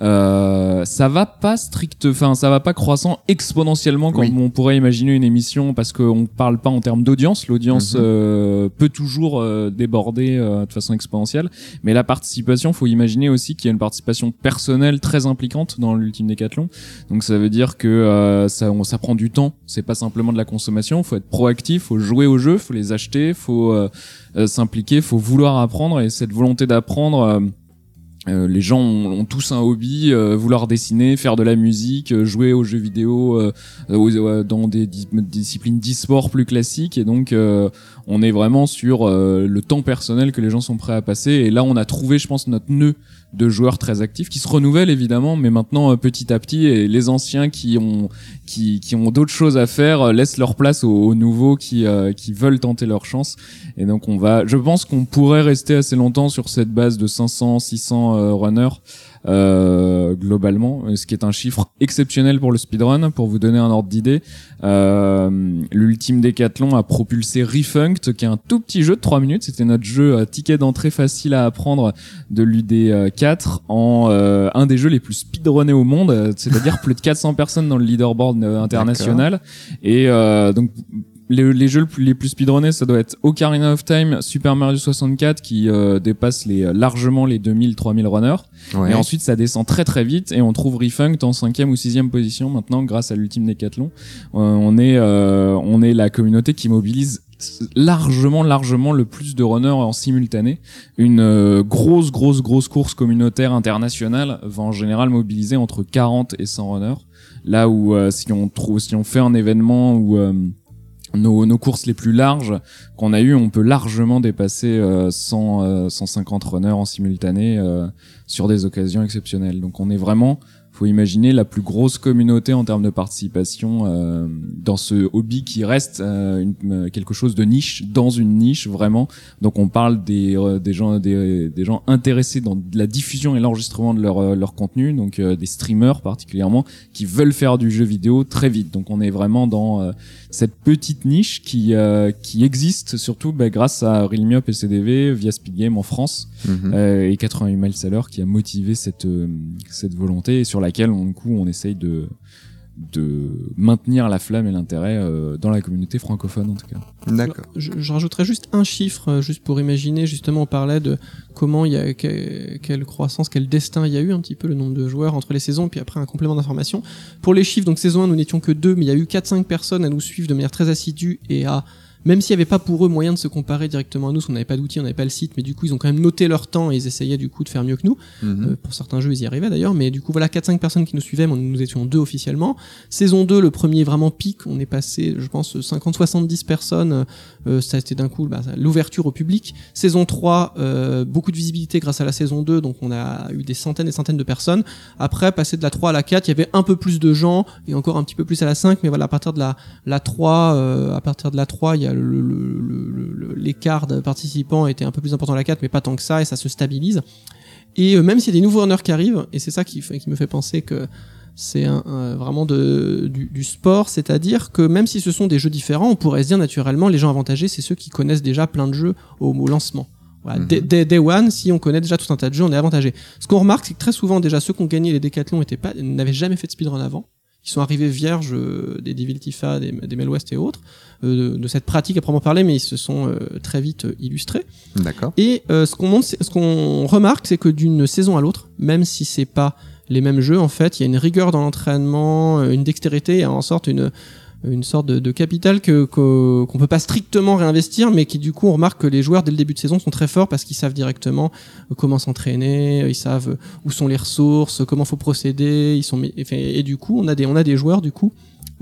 Euh, ça va pas strict, enfin ça va pas croissant exponentiellement comme Oui. on pourrait imaginer une émission parce qu'on parle pas en termes d'audience. L'audience Mhm. euh, peut toujours euh, déborder euh, de façon exponentielle, mais la participation, faut imaginer aussi qu'il y a une participation personnelle très impliquante dans l'ultime décathlon. Donc ça veut dire que euh, ça, on, ça prend du temps. C'est pas simplement de la consommation. Faut être proactif, faut jouer aux jeux, faut les acheter, faut euh, euh, s'impliquer, faut vouloir apprendre et cette volonté d'apprendre. Euh, les gens ont, tous un hobby, euh, vouloir dessiner, faire de la musique, euh, jouer aux jeux vidéo euh, euh, dans des dis- disciplines d'e-sport plus classiques. Et donc euh, on est vraiment sur le temps personnel que les gens sont prêts à passer. Et là on a trouvé je pense notre nœud de joueurs très actifs qui se renouvellent évidemment mais maintenant euh, petit à petit et les anciens qui ont qui, qui ont d'autres choses à faire euh, laissent leur place aux, aux nouveaux qui euh, qui veulent tenter leur chance. Et donc on va je pense qu'on pourrait rester assez longtemps sur cette base de 500 600 euh, runners euh, globalement, ce qui est un chiffre exceptionnel pour le speedrun. Pour vous donner un ordre d'idée, euh, l'ultime décathlon a propulsé Refunked, qui est un tout petit jeu de 3 minutes. C'était notre jeu à ticket d'entrée facile à apprendre de l'UD4 en euh, un des jeux les plus speedrunnés au monde, euh, c'est-à-dire plus de 400 personnes dans le leaderboard euh, international. Et euh, donc les, les jeux les plus speedrunnés, ça doit être Ocarina of Time, Super Mario 64 qui euh, dépasse les, largement les 2000-3000 runners. Ouais. Et ensuite, ça descend très très vite et on trouve Refunked en cinquième ou sixième position maintenant grâce à l'ultime décathlon. Euh, on est euh, on est la communauté qui mobilise largement largement le plus de runners en simultané. Une euh, grosse grosse grosse course communautaire internationale va en général mobiliser entre 40 et 100 runners. Là où euh, si on trouve si on fait un événement où euh, nos, courses les plus larges qu'on a eu, on peut largement dépasser euh, 100, euh, 150 runners en simultané euh, sur des occasions exceptionnelles. Donc on est vraiment, faut imaginer la plus grosse communauté en termes de participation euh, dans ce hobby qui reste euh, une- euh, quelque chose de niche dans une niche vraiment. Donc on parle des, euh, des gens des, des gens intéressés dans la diffusion et l'enregistrement de leur euh, leur contenu, donc euh, des streamers particulièrement qui veulent faire du jeu vidéo très vite. Donc on est vraiment dans euh, cette petite niche qui euh, qui existe surtout bah, grâce à Realmiop et CDV via Speed Game en France euh, et 88 miles à l'heure qui a motivé cette cette volonté et sur laquelle on, du coup on essaye de de maintenir la flamme et l'intérêt euh, dans la communauté francophone en tout cas. D'accord. Je, je rajouterais juste un chiffre, euh, juste pour imaginer, justement, on parlait de comment il y a, que- quelle croissance, quel destin il y a eu, un petit peu le nombre de joueurs entre les saisons, puis après un complément d'information. Pour les chiffres, donc saison 1, nous n'étions que deux, mais il y a eu 4-5 personnes à nous suivre de manière très assidue et à même s'il n'y avait pas pour eux moyen de se comparer directement à nous, parce qu'on n'avait pas d'outils, on n'avait pas le site, mais du coup ils ont quand même noté leur temps et ils essayaient du coup de faire mieux que nous. Mhm. Euh, pour certains jeux, ils y arrivaient d'ailleurs, mais du coup, voilà, 4-5 personnes qui nous suivaient, mais nous étions deux officiellement. Saison 2, le premier vraiment pic, on est passé, je pense, 50-70 personnes, euh, ça a été d'un coup bah, l'ouverture au public. Saison 3, euh, beaucoup de visibilité grâce à la saison 2, donc on a eu des centaines et centaines de personnes. Après, passer de la 3 à la 4, il y avait un peu plus de gens, et encore un petit peu plus à la 5, mais voilà, à partir de la, la 3, euh, à partir de la 3, il y a l'écart de participants était un peu plus important à la 4, mais pas tant que ça, et ça se stabilise. Et euh, même s'il y a des nouveaux runners qui arrivent, et c'est ça qui, me fait penser que c'est un, un- vraiment de, du, du sport, c'est-à-dire que même si ce sont des jeux différents, on pourrait se dire naturellement les gens avantagés, c'est ceux qui connaissent déjà plein de jeux au, au lancement. Voilà, dès- day one, si on connaît déjà tout un tas de jeux, on est avantagé. Ce qu'on remarque, c'est que très souvent déjà ceux qui ont gagné les décathlons n'avaient jamais fait de speedrun avant. Ils sont arrivés vierges euh, des Devil Tifa, des, des Mel West et autres, euh, de, de cette pratique à proprement parler, mais ils se sont euh, très vite illustrés. D'accord. Et ce qu'on ce qu'on remarque, c'est que d'une saison à l'autre, même si c'est pas les mêmes jeux, en fait, il y a une rigueur dans l'entraînement, une dextérité, et en sorte une une sorte de, capital que qu'on peut pas strictement réinvestir, mais qui du coup on remarque que les joueurs dès le début de saison sont très forts parce qu'ils savent directement euh, comment s'entraîner, ils savent euh, où sont les ressources, comment faut procéder, ils sont et, du coup on a des on a des joueurs du coup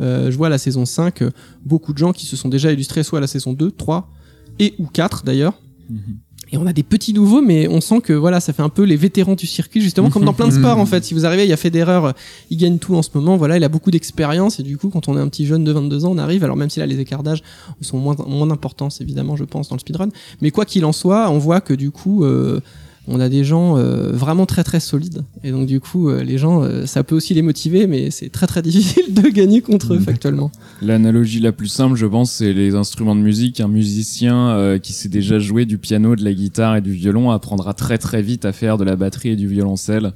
euh, je vois à la saison 5 euh, beaucoup de gens qui se sont déjà illustrés soit à la saison 2, 3 et ou 4 d'ailleurs et on a des petits nouveaux, mais on sent que voilà, ça fait un peu les vétérans du circuit, justement, comme dans plein de sports en fait. Si vous arrivez, il y a Federer, euh, il gagne tout en ce moment, voilà, il a beaucoup d'expérience, et du coup, quand on est un petit jeune de 22 ans, on arrive, alors même si là, les écarts d'âge sont moins, moins d'importance, évidemment, je pense, dans le speedrun, mais quoi qu'il en soit, on voit que du coup, euh, on a des gens euh, vraiment très très solides. Et donc du coup, euh, les gens, euh, ça peut aussi les motiver, mais c'est très très difficile de gagner contre eux D'accord. factuellement. L'analogie la plus simple, je pense, c'est les instruments de musique. Un musicien euh, qui sait déjà jouer du piano, de la guitare et du violon apprendra très très vite à faire de la batterie et du violoncelle.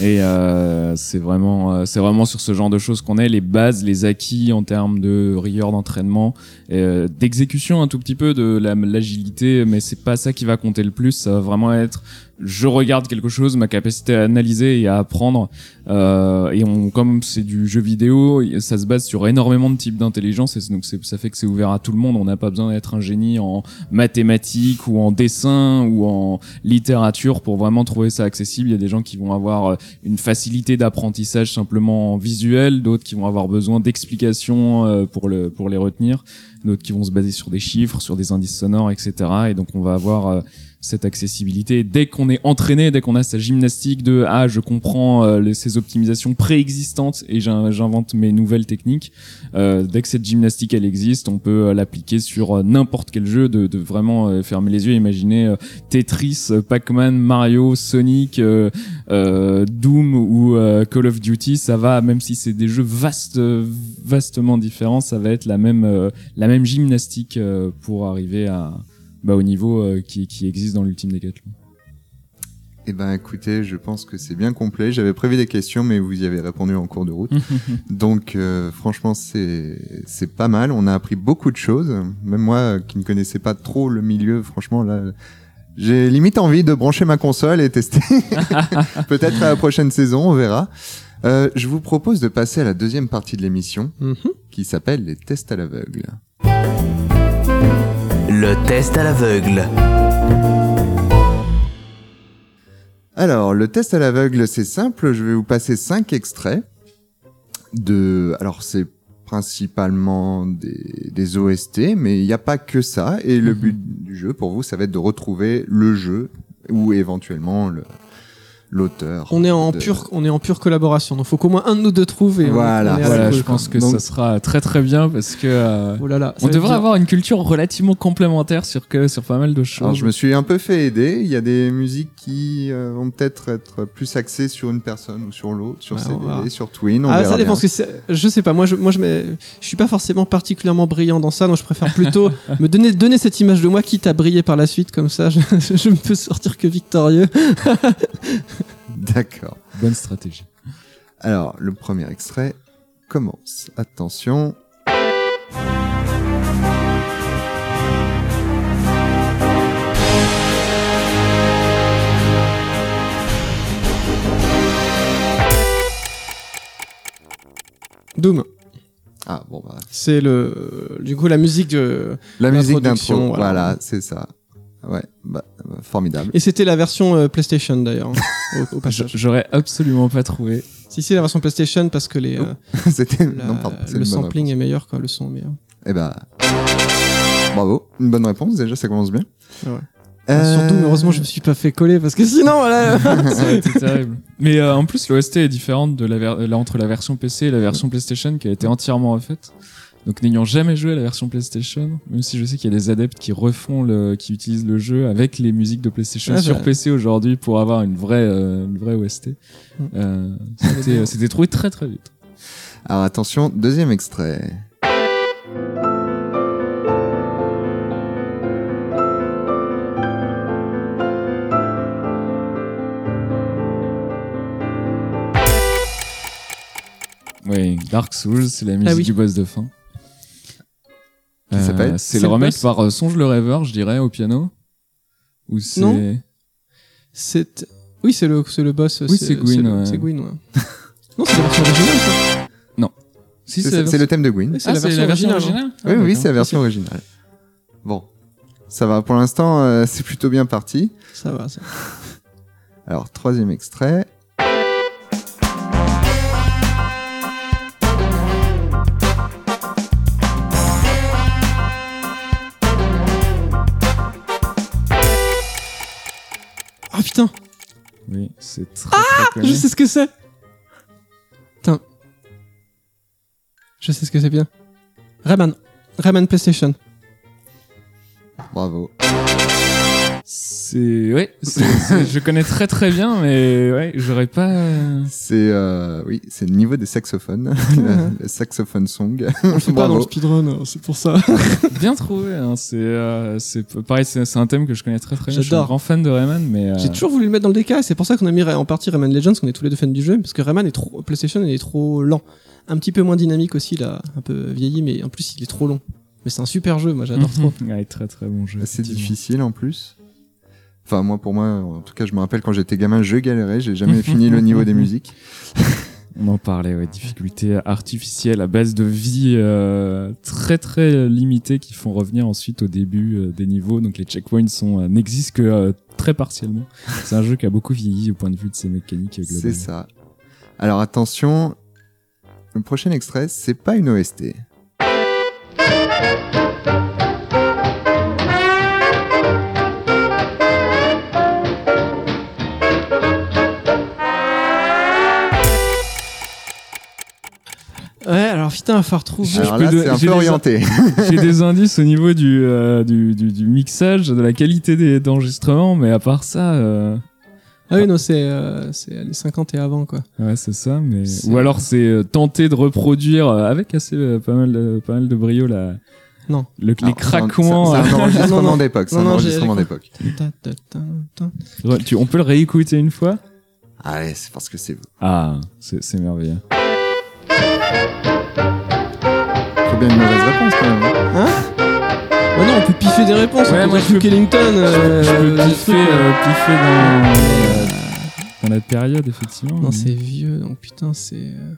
Et euh, c'est vraiment, euh, c'est vraiment sur ce genre de choses qu'on est les bases, les acquis en termes de rigueur d'entraînement, euh, d'exécution un tout petit peu de la- l'agilité, mais c'est pas ça qui va compter le plus. Ça va vraiment être je regarde quelque chose, ma capacité à analyser et à apprendre. Euh, et on, comme c'est du jeu vidéo, ça se base sur énormément de types d'intelligence, et donc ça fait que c'est ouvert à tout le monde. On n'a pas besoin d'être un génie en mathématiques ou en dessin ou en littérature pour vraiment trouver ça accessible. Il y a des gens qui vont avoir euh, une facilité d'apprentissage simplement visuel, d'autres qui vont avoir besoin d'explications euh, pour le pour les retenir, d'autres qui vont se baser sur des chiffres, sur des indices sonores, etc. Et donc on va avoir euh, cette accessibilité dès qu'on est entraîné, dès qu'on a sa gymnastique de ah je comprends euh, les- ces optimisations préexistantes et j'in- j'invente mes nouvelles techniques. euh, dès que cette gymnastique elle existe, on peut euh, l'appliquer sur euh, n'importe quel jeu, de, de vraiment euh, fermer les yeux, et imaginer Tetris, Pac-Man, Mario, Sonic, Doom ou Call of Duty, ça va même si c'est des jeux vastes, vastement différents, ça va être la même la même gymnastique pour arriver à bah, au niveau euh, qui, qui existe dans l'ultime décathlon. Eh ben, écoutez, je pense que c'est bien complet. J'avais prévu des questions, mais vous y avez répondu en cours de route. Donc, euh, franchement, c'est c'est pas mal. On a appris beaucoup de choses. Même moi, euh, qui ne connaissais pas trop le milieu, franchement, là, j'ai limite envie de brancher ma console et tester. Peut-être à la prochaine saison, on verra. Euh, je vous propose de passer à la deuxième partie de l'émission, Mhm. qui s'appelle les tests à l'aveugle. Le test à l'aveugle. Alors, le test à l'aveugle, c'est simple. Je vais vous passer cinq extraits de. Alors, c'est principalement des, des OST, mais il n'y a pas que ça. Et le but du jeu, pour vous, ça va être de retrouver le jeu ou éventuellement le l'auteur. On est en de- pure, on est en pure collaboration. Donc faut qu'au moins un de nous deux trouve. Et on- Voilà. on est Voilà, je pense que Donc- ça sera très très bien parce que euh, Oh là là. ça on devrait avoir une culture relativement complémentaire sur que sur pas mal de choses. Alors, je me suis un peu fait aider. Il y a des musiques qui euh, vont peut-être être plus axées sur une personne ou sur l'autre, sur CDD, verra. sur Twin. On Ah, ça dépend. bien. Parce que je sais pas. Moi, je, moi, je, mets- je suis pas forcément particulièrement brillant dans ça, donc je préfère plutôt me donner, donner cette image de moi, quitte à briller par la suite, comme ça, je, je ne peux sortir que victorieux. D'accord. Bonne stratégie. Alors, le premier extrait commence. Attention. Doom. Ah, bon, bah. C'est le, du coup, la musique de. La musique d'intro. L'introduction, Voilà, voilà. c'est ça. Ouais, bah, formidable. Et c'était la version euh, PlayStation d'ailleurs, hein, au, au J- passage. J'aurais absolument pas trouvé. Si, si, la version PlayStation parce que les, euh, C'était. non, pardon, le sampling réponse. est meilleur, quoi. Le son est meilleur. Eh bah. Bravo. Une bonne réponse, déjà, ça commence bien. Ouais. Euh, Sur Doom, heureusement, je me suis pas fait coller parce que sinon, voilà. Ça aurait été terrible. Mais euh, en plus, l'OST est différente de la ver- là, entre la version PC et la version PlayStation qui a été entièrement refaite. Donc n'ayant jamais joué à la version PlayStation, même si je sais qu'il y a des adeptes qui refont le, qui utilisent le jeu avec les musiques de PlayStation Ah, sur bah. PC aujourd'hui pour avoir une vraie, euh, une vraie OST. Mm. Euh, c'était, euh, c'était trouvé très très vite. Alors, attention, deuxième extrait. Oui, Dark Souls, c'est la musique Ah oui. du boss de fin. Qui s'appelle C'est C'est le le remake boss par euh, Songe le rêveur, je dirais, au piano. Ou c'est Non. C'est, oui, c'est le, c'est le boss. Oui, c'est Gwyn, ouais. C'est Gwyn, ouais. non, c'est la version originale, ça. Si, C'est la c'est version- le thème de Gwyn. Oui, c'est Ah, la version originale. originale oui, Ah, oui, d'accord. c'est la version originale. Bon. Ça va, pour l'instant, euh, c'est plutôt bien parti. Ça va, ça. Alors, troisième extrait. Putain, Oui, c'est très, très connu. je sais ce que c'est. Putain. Je sais ce que c'est bien. Rayman. Rayman PlayStation. Bravo. C'est ouais, je connais très très bien, mais ouais, j'aurais pas. euh, C'est euh, oui, c'est le niveau des saxophones, le, le saxophone song. On le fait pas dans le speedrun, euh, c'est pour ça. Bien trouvé. Hein. C'est euh, c'est pareil, c'est c'est un thème que je connais très très bien. Je suis un J'adore. grand fan de Rayman, mais euh, J'ai toujours voulu le mettre dans le DK et c'est pour ça qu'on a mis en partie Rayman Legends, qu'on est tous les deux fans du jeu, parce que Rayman est trop, PlayStation il est trop lent. Un petit peu moins dynamique aussi, là, un peu vieilli, mais en plus il est trop long. Mais c'est un super jeu, moi j'adore trop. ouais, très très bon jeu. C'est difficile en plus. Enfin moi pour moi, en tout cas je me rappelle quand j'étais gamin, je galérais, j'ai jamais fini le niveau des musiques. On en parlait, ouais, difficultés artificielles à base de vie euh, très très limitées qui font revenir ensuite au début euh, des niveaux. Donc les checkpoints sont euh, n'existent que très partiellement. C'est un jeu qui a beaucoup vieilli au point de vue de ses mécaniques. C'est ça. Alors attention, le prochain extrait, c'est pas une OST. Ouais, alors putain, il faut retrouver. Alors peux là, c'est un j'ai peu des- orienté. J'ai des indices au niveau du, euh, du, du, du mixage, de la qualité des d'enregistrement, mais à part ça, euh, Ah oui, non, c'est euh, c'est les 50 et avant, quoi. ouais, c'est ça. Mais ou alors c'est euh, tenter de reproduire euh, avec assez euh, pas mal de, pas mal de brio la Non. le, les craquements. C'est un enregistrement d'époque. C'est un enregistrement d'époque. On peut le réécouter une fois? Allez, c'est parce que c'est. Ah, c'est merveilleux. Faut bien une mauvaise réponse quand même. hein. Bah non, on peut piffer des réponses. Ouais, on peut moi, dire je peux- euh, je peux des piffer, trucs, euh, piffer dans, dans, la, période effectivement. Non, mais- c'est vieux, donc putain, c'est euh,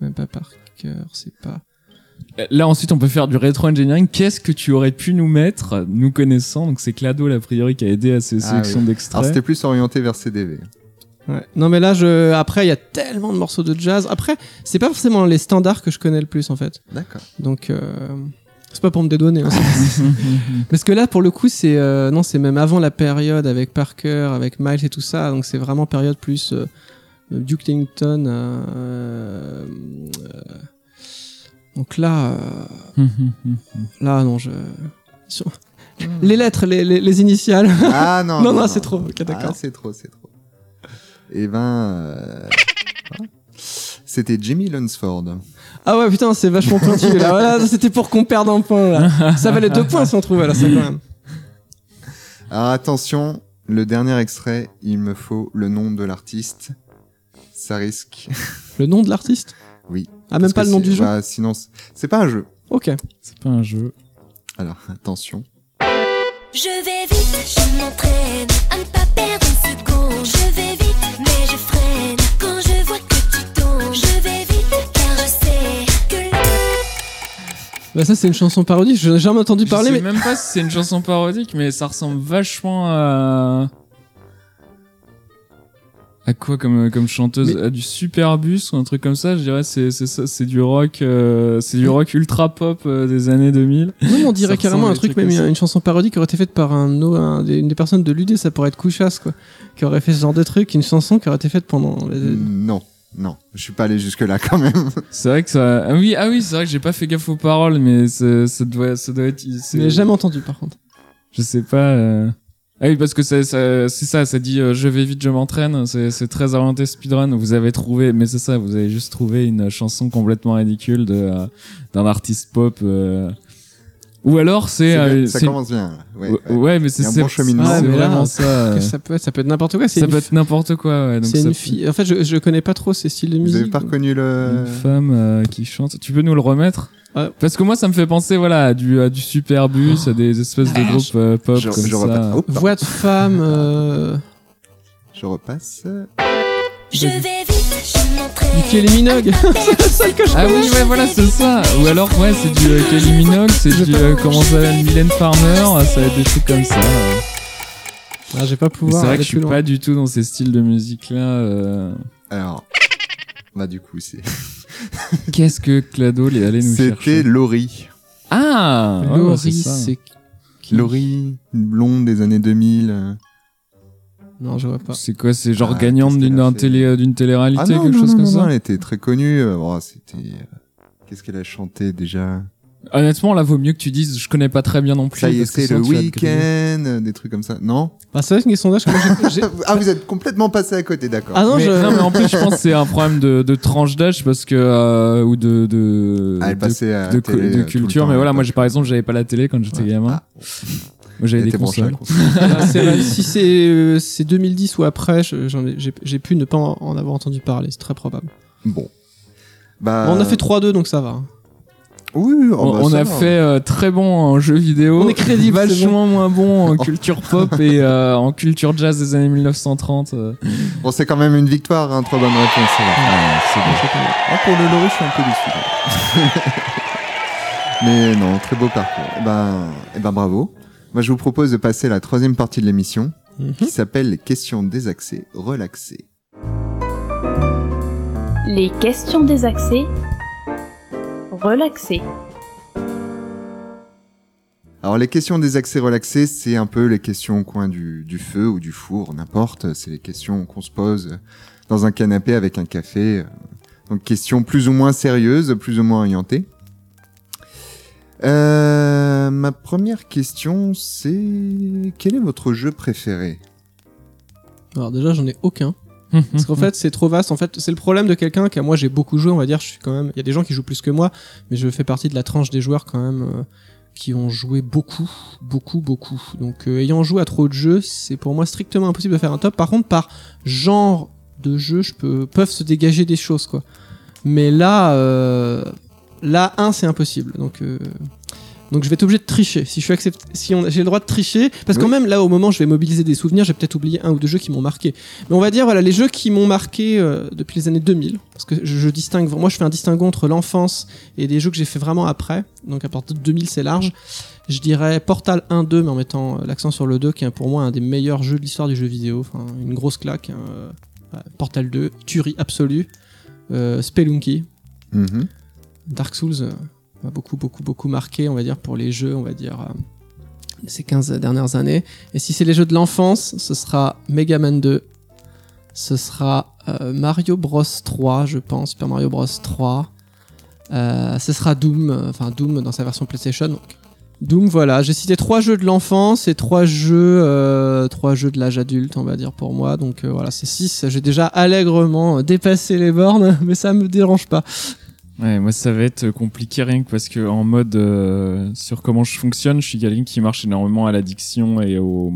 même pas par cœur, c'est pas. Là ensuite on peut faire du rétro engineering. Qu'est-ce que tu aurais pu nous mettre, nous connaissant? Donc c'est Clado a priori qui a aidé à ces Ah sélections oui. Alors d'extraits. c'était plus orienté vers CDV. Ouais. Non, mais là, je après, il y a tellement de morceaux de jazz. Après, c'est pas forcément les standards que je connais le plus en fait. D'accord. Donc, euh, c'est pas pour me dédouaner. hein, Parce que là, pour le coup, c'est euh, non, c'est même avant la période avec Parker, avec Miles et tout ça. Donc, c'est vraiment période plus euh, Duke Ellington. euh, euh, donc là, euh, là, non, je. sur- Les lettres, les, les, les initiales. Ah non. non, non, c'est trop. Ok, Ah, c'est trop, c'est trop. Eh ben, euh, c'était Jimmy Lunsford. Ah ouais, putain, c'est vachement pointu. là. Voilà, c'était pour qu'on perde un point. Là. Ça valait deux points si on trouvait là, ça quand même. Alors attention, le dernier extrait, il me faut le nom de l'artiste. Ça risque. Le nom de l'artiste? Oui. Ah, même pas le nom du jeu? bah, Sinon, c'est- c'est pas un jeu. Ok. C'est pas un jeu. Alors attention. Je vais vite, je m'entraîne à ne pas perdre Bah, ça, c'est une chanson parodie. J'ai jamais entendu parler, je mais. sais même pas si c'est une chanson parodique, mais ça ressemble vachement à. À quoi comme, comme chanteuse? À du Superbus ou un truc comme ça, je dirais c'est c'est ça, c'est du rock, euh, c'est du rock ultra pop euh, des années 2000. Non, on dirait carrément un truc, même une chanson parodie qui aurait été faite par un, une des personnes de l'UD, ça pourrait être Couchas, quoi. Qui aurait fait ce genre de truc, une chanson qui aurait été faite pendant. les- Non, non, je suis pas allé jusque là quand même. C'est vrai que ça. Ah oui, ah oui, c'est vrai que j'ai pas fait gaffe aux paroles, mais c'est- ça doit, ça doit être. c'est- Mais jamais entendu, par contre. Je sais pas. euh. Ah oui, parce que ça, ça- c'est ça, ça dit euh, je vais vite, je m'entraîne. C'est c'est très orienté speedrun. Vous avez trouvé, mais c'est ça, vous avez juste trouvé une chanson complètement ridicule de euh, d'un artiste pop. Ou alors c'est. C'est euh, ça c'est- commence bien. Ouais, Ouais, ouais. mais c'est c'est- bon cheminement. c'est mais là, vraiment ça. ça peut être Ça peut être n'importe quoi. C'est Ça une, peut être n'importe quoi. Ouais, donc c'est ça une peut- fille. En fait, je, je connais pas trop ces styles de Vous musique. avez pas reconnu le. Une femme euh, qui chante. Tu peux nous le remettre? Ouais. Parce que moi, ça me fait penser, voilà, à du, à du Superbus, à des espèces de Ah, groupes euh, pop Je, comme je ça. Oh. Voix de femme. euh, Je repasse. je vais. Du Kylie Minogue. c'est la seule que je Ah oui, ouais, voilà, c'est ça. Ou alors, ouais, c'est du euh, Kylie Minogue, c'est du, euh, comment ça s'appelle, Mylène Farmer, ça va être des trucs comme ça. euh. Ah, j'ai pas Mais pouvoir. C'est vrai aller que je suis plus loin. pas du tout dans ces styles de musique-là. euh. Alors. Bah du coup, c'est. Qu'est-ce que Clado est allé nous C'était chercher Laurie. Ah ouais, ouais, c'est Laurie, ça. c'est. qui Laurie, une blonde des années 2000. euh. Non, je vois pas. C'est quoi C'est genre Ah, gagnante d'une télé, euh, d'une télé-réalité, Ah quelque non, chose non, comme non, ça non, elle était très connue. euh, bon, c'était. euh, Qu'est-ce qu'elle a chanté déjà? Honnêtement, là, vaut mieux que tu dises, je connais pas très bien non plus. Ça y est, c'est le week-end, des trucs comme ça. Non? Bah, c'est vrai j'ai- j'ai- Ah, vous êtes complètement passé à côté, d'accord. Ah non, mais, je... non, mais en plus, je pense que c'est un problème de, de tranche d'âge parce que euh, ou de de Ah, de, culture. temps, mais voilà, moi, j'ai par exemple, j'avais pas la télé quand j'étais Ouais. gamin. Ah. Moi, j'avais des consoles. console. Ah, si c'est euh, c'est 2010 ou après, j'ai pu ne pas en avoir entendu parler, c'est très probable. Bon. Bah, Bon, on a fait 3-2, donc ça va. Oui, oui, oh, On, bah, on a va. fait euh, très bon en jeux vidéo. On est crédible, Vachement moins bon en culture pop et euh, en culture jazz des années 1930. euh. Bon, c'est quand même une victoire, hein, trois bonnes réponses. va. c'est bon. Ah, pour le Lorry, je suis un peu déçu. Mais non, très beau parcours. Eh ben, eh ben, bravo. Moi, je vous propose de passer à la troisième partie de l'émission, Mhm. qui s'appelle les questions désaxées, relaxées. Les questions désaxées. Relaxées. Alors, les questions désaxées, relaxées, c'est un peu les questions au coin du, du feu ou du four, n'importe. C'est les questions qu'on se pose dans un canapé avec un café. Donc, questions plus ou moins sérieuses, plus ou moins orientées. Euh, ma première question, c'est quel est votre jeu préféré? Alors déjà, j'en ai aucun. Parce qu'en fait, c'est trop vaste. En fait, c'est le problème de quelqu'un qui, moi, j'ai beaucoup joué, on va dire. Je suis quand même. Il y a des gens qui jouent plus que moi, mais je fais partie de la tranche des joueurs quand même euh, qui ont joué beaucoup, beaucoup, beaucoup. Donc, euh, ayant joué à trop de jeux, c'est pour moi strictement impossible de faire un top. Par contre, par genre de jeu, je peux peuvent se dégager des choses, quoi. Mais là, euh, là, un, c'est impossible. Donc. euh, donc je vais être obligé de tricher. Si je suis accept... si on... j'ai le droit de tricher, parce que Oui. quand même là au moment je vais mobiliser des souvenirs, j'ai peut-être oublié un ou deux jeux qui m'ont marqué. Mais on va dire, voilà, les jeux qui m'ont marqué euh, depuis les années 2000, parce que je, je distingue, moi je fais un distinguo entre l'enfance et des jeux que j'ai fait vraiment après, donc à partir de 2000 c'est large. Je dirais Portal 1-2, mais en mettant euh, l'accent sur le 2, qui est pour moi un des meilleurs jeux de l'histoire du jeu vidéo, enfin une grosse claque. hein, Portal 2, tuerie absolue. Euh, Spelunky, Mhm. Dark Souls euh, m'a beaucoup, beaucoup, beaucoup marqué, on va dire, pour les jeux, on va dire, euh, de ces 15 dernières années. Et si c'est les jeux de l'enfance, ce sera Mega Man 2, ce sera euh, Mario Bros 3, je pense, Super Mario Bros 3. Euh, ce sera Doom, euh, enfin Doom dans sa version PlayStation. donc. Doom, voilà, j'ai cité trois jeux de l'enfance et trois jeux, euh, trois jeux de l'âge adulte, on va dire pour moi. Donc euh, voilà, c'est 6. J'ai déjà allègrement euh, dépassé les bornes, mais ça me dérange pas. Ouais, moi ça va être compliqué rien que parce que en mode euh, sur comment je fonctionne, je suis quelqu'un qui marche énormément à l'addiction et au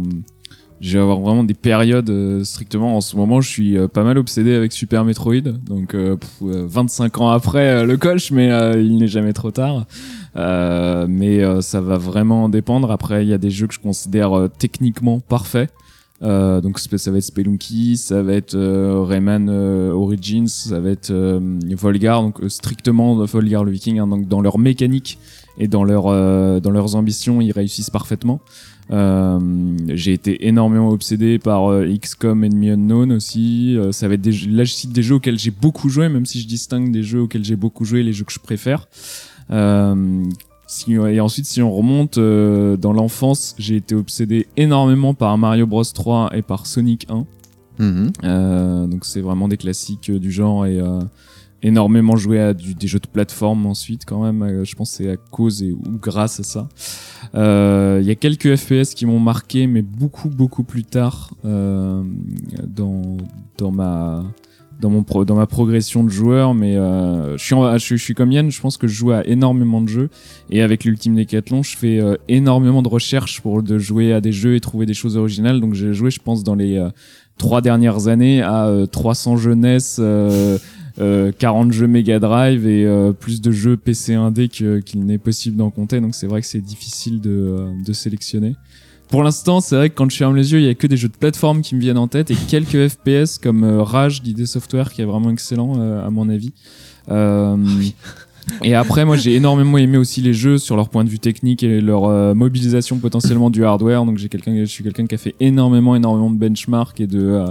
je vais avoir vraiment des périodes euh, strictement en ce moment, je suis euh, pas mal obsédé avec Super Metroid. Donc euh, pff, euh, 25 ans après le coche mais il n'est jamais trop tard. Mais ça va vraiment dépendre. Après, il y a des jeux que je considère techniquement parfaits. Euh, donc ça va être Spelunky, ça va être euh, Rayman euh, Origins, ça va être Volgar, donc strictement Volgar le Viking, hein, donc dans leur mécanique et dans leur dans leurs ambitions, ils réussissent parfaitement. J'ai été énormément obsédé par XCOM Enemy Unknown aussi. Ça va être des jeux- là je cite des jeux auxquels j'ai beaucoup joué, même si je distingue des jeux auxquels j'ai beaucoup joué, les jeux que je préfère. Euh, si, et ensuite, si on remonte euh, dans l'enfance, j'ai été obsédé énormément par Mario Bros 3 et par Sonic 1. Mhm. Euh, donc c'est vraiment des classiques euh, du genre et euh, énormément joué à du- des jeux de plateforme ensuite quand même. Je pense que c'est à cause et ou grâce à ça. Euh, Il y a quelques FPS qui m'ont marqué, mais beaucoup beaucoup plus tard euh, dans dans ma dans mon pro, dans ma progression de joueur mais euh, je suis en- je, je suis comme Yann je pense que je joue à énormément de jeux. Et avec l'ultime décathlon je fais euh, énormément de recherches pour de jouer à des jeux et trouver des choses originales. Donc j'ai joué je pense dans les euh, trois dernières années à euh, 300 jeunesse euh, euh, 40 jeux Mega Drive et euh, plus de jeux PC 1D que- qu'il n'est possible d'en compter. Donc c'est vrai que c'est difficile de, euh, de sélectionner pour l'instant, c'est vrai que quand je ferme les yeux, il y a que des jeux de plateforme qui me viennent en tête et quelques FPS comme euh, Rage d'ID Software qui est vraiment excellent euh, à mon avis. Euh, et après, moi, j'ai énormément aimé aussi les jeux sur leur point de vue technique et leur euh, mobilisation potentiellement du hardware. Donc, j'ai quelqu'un, je suis quelqu'un qui a fait énormément, énormément de benchmark et de euh,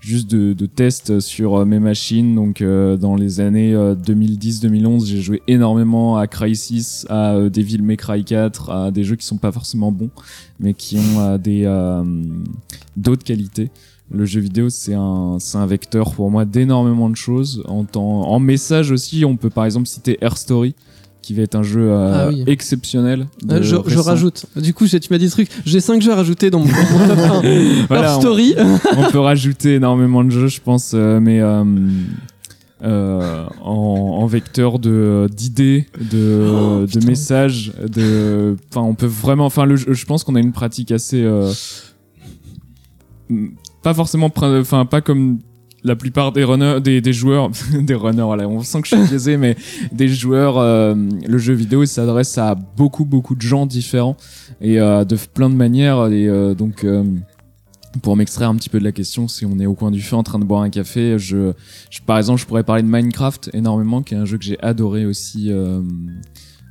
juste de, tests sur euh, mes machines. Donc, dans les années euh, 2010-2011, j'ai joué énormément à Crysis, à Devil May Cry 4, à des jeux qui sont pas forcément bons, mais qui ont des d'autres qualités. Le jeu vidéo, c'est un, vecteur pour moi d'énormément de choses. En, temps, en message aussi, on peut par exemple citer Air Story, qui va être un jeu euh, Ah oui. exceptionnel. Euh, je, rajoute. Du coup, tu m'as dit ce truc. J'ai 5 jeux à rajouter dans mon, mon top 1. Voilà, Leur on- story. on peut rajouter énormément de jeux, je pense, euh, mais euh, en, en vecteur de d'idées, de, Oh, de messages, de, enfin, on peut vraiment, enfin, je pense qu'on a une pratique assez, pas forcément, enfin, pas comme la plupart des runners, des, des joueurs, des runners, voilà, on sent que je suis biaisé, mais des joueurs, euh, le jeu vidéo s'adresse à beaucoup, beaucoup de gens différents et euh, de plein de manières et euh, donc. euh, pour m'extraire un petit peu de la question, si on est au coin du feu en train de boire un café, je, je par exemple, je pourrais parler de Minecraft énormément, qui est un jeu que j'ai adoré aussi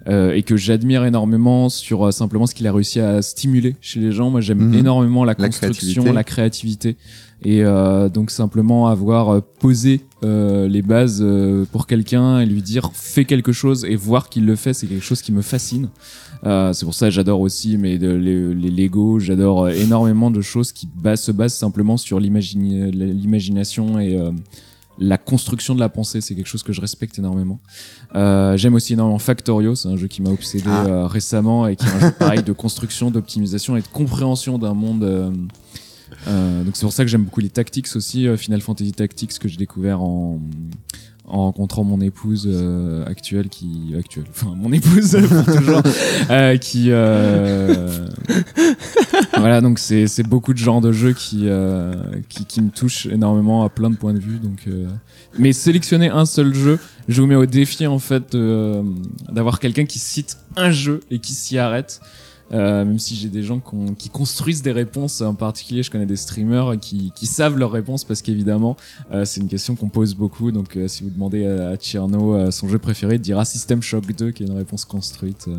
euh, et que j'admire énormément sur euh, simplement ce qu'il a réussi à stimuler chez les gens. Moi, j'aime Mhm. énormément la La construction, créativité. la créativité, et euh, donc simplement avoir euh, posé euh, les bases euh, pour quelqu'un et lui dire fais quelque chose et voir qu'il le fait, c'est quelque chose qui me fascine. Euh, c'est pour ça que j'adore aussi mais de- les, les Lego, j'adore énormément de choses qui se basent simplement sur l'imagination et euh, la construction de la pensée, c'est quelque chose que je respecte énormément. Euh, J'aime aussi énormément Factorio, c'est un jeu qui m'a obsédé Ah. euh, récemment et qui est un jeu pareil de construction, d'optimisation et de compréhension d'un monde. euh, euh, donc c'est pour ça que j'aime beaucoup les tactics aussi, euh, Final Fantasy Tactics que j'ai découvert en en rencontrant mon épouse euh, actuelle qui actuelle enfin mon épouse pour toujours euh, qui euh, voilà donc c'est c'est beaucoup de genres de jeux qui euh, qui qui me touchent énormément à plein de points de vue donc euh, mais sélectionner un seul jeu je vous mets au défi en fait de- d'avoir quelqu'un qui cite un jeu et qui s'y arrête euh, même si j'ai des gens qui construisent des réponses, en particulier je connais des streamers qui, qui savent leurs réponses parce qu'évidemment euh, c'est une question qu'on pose beaucoup. Donc euh, si vous demandez à, euh, son jeu préféré, il dira System Shock 2 qui est une réponse construite. euh.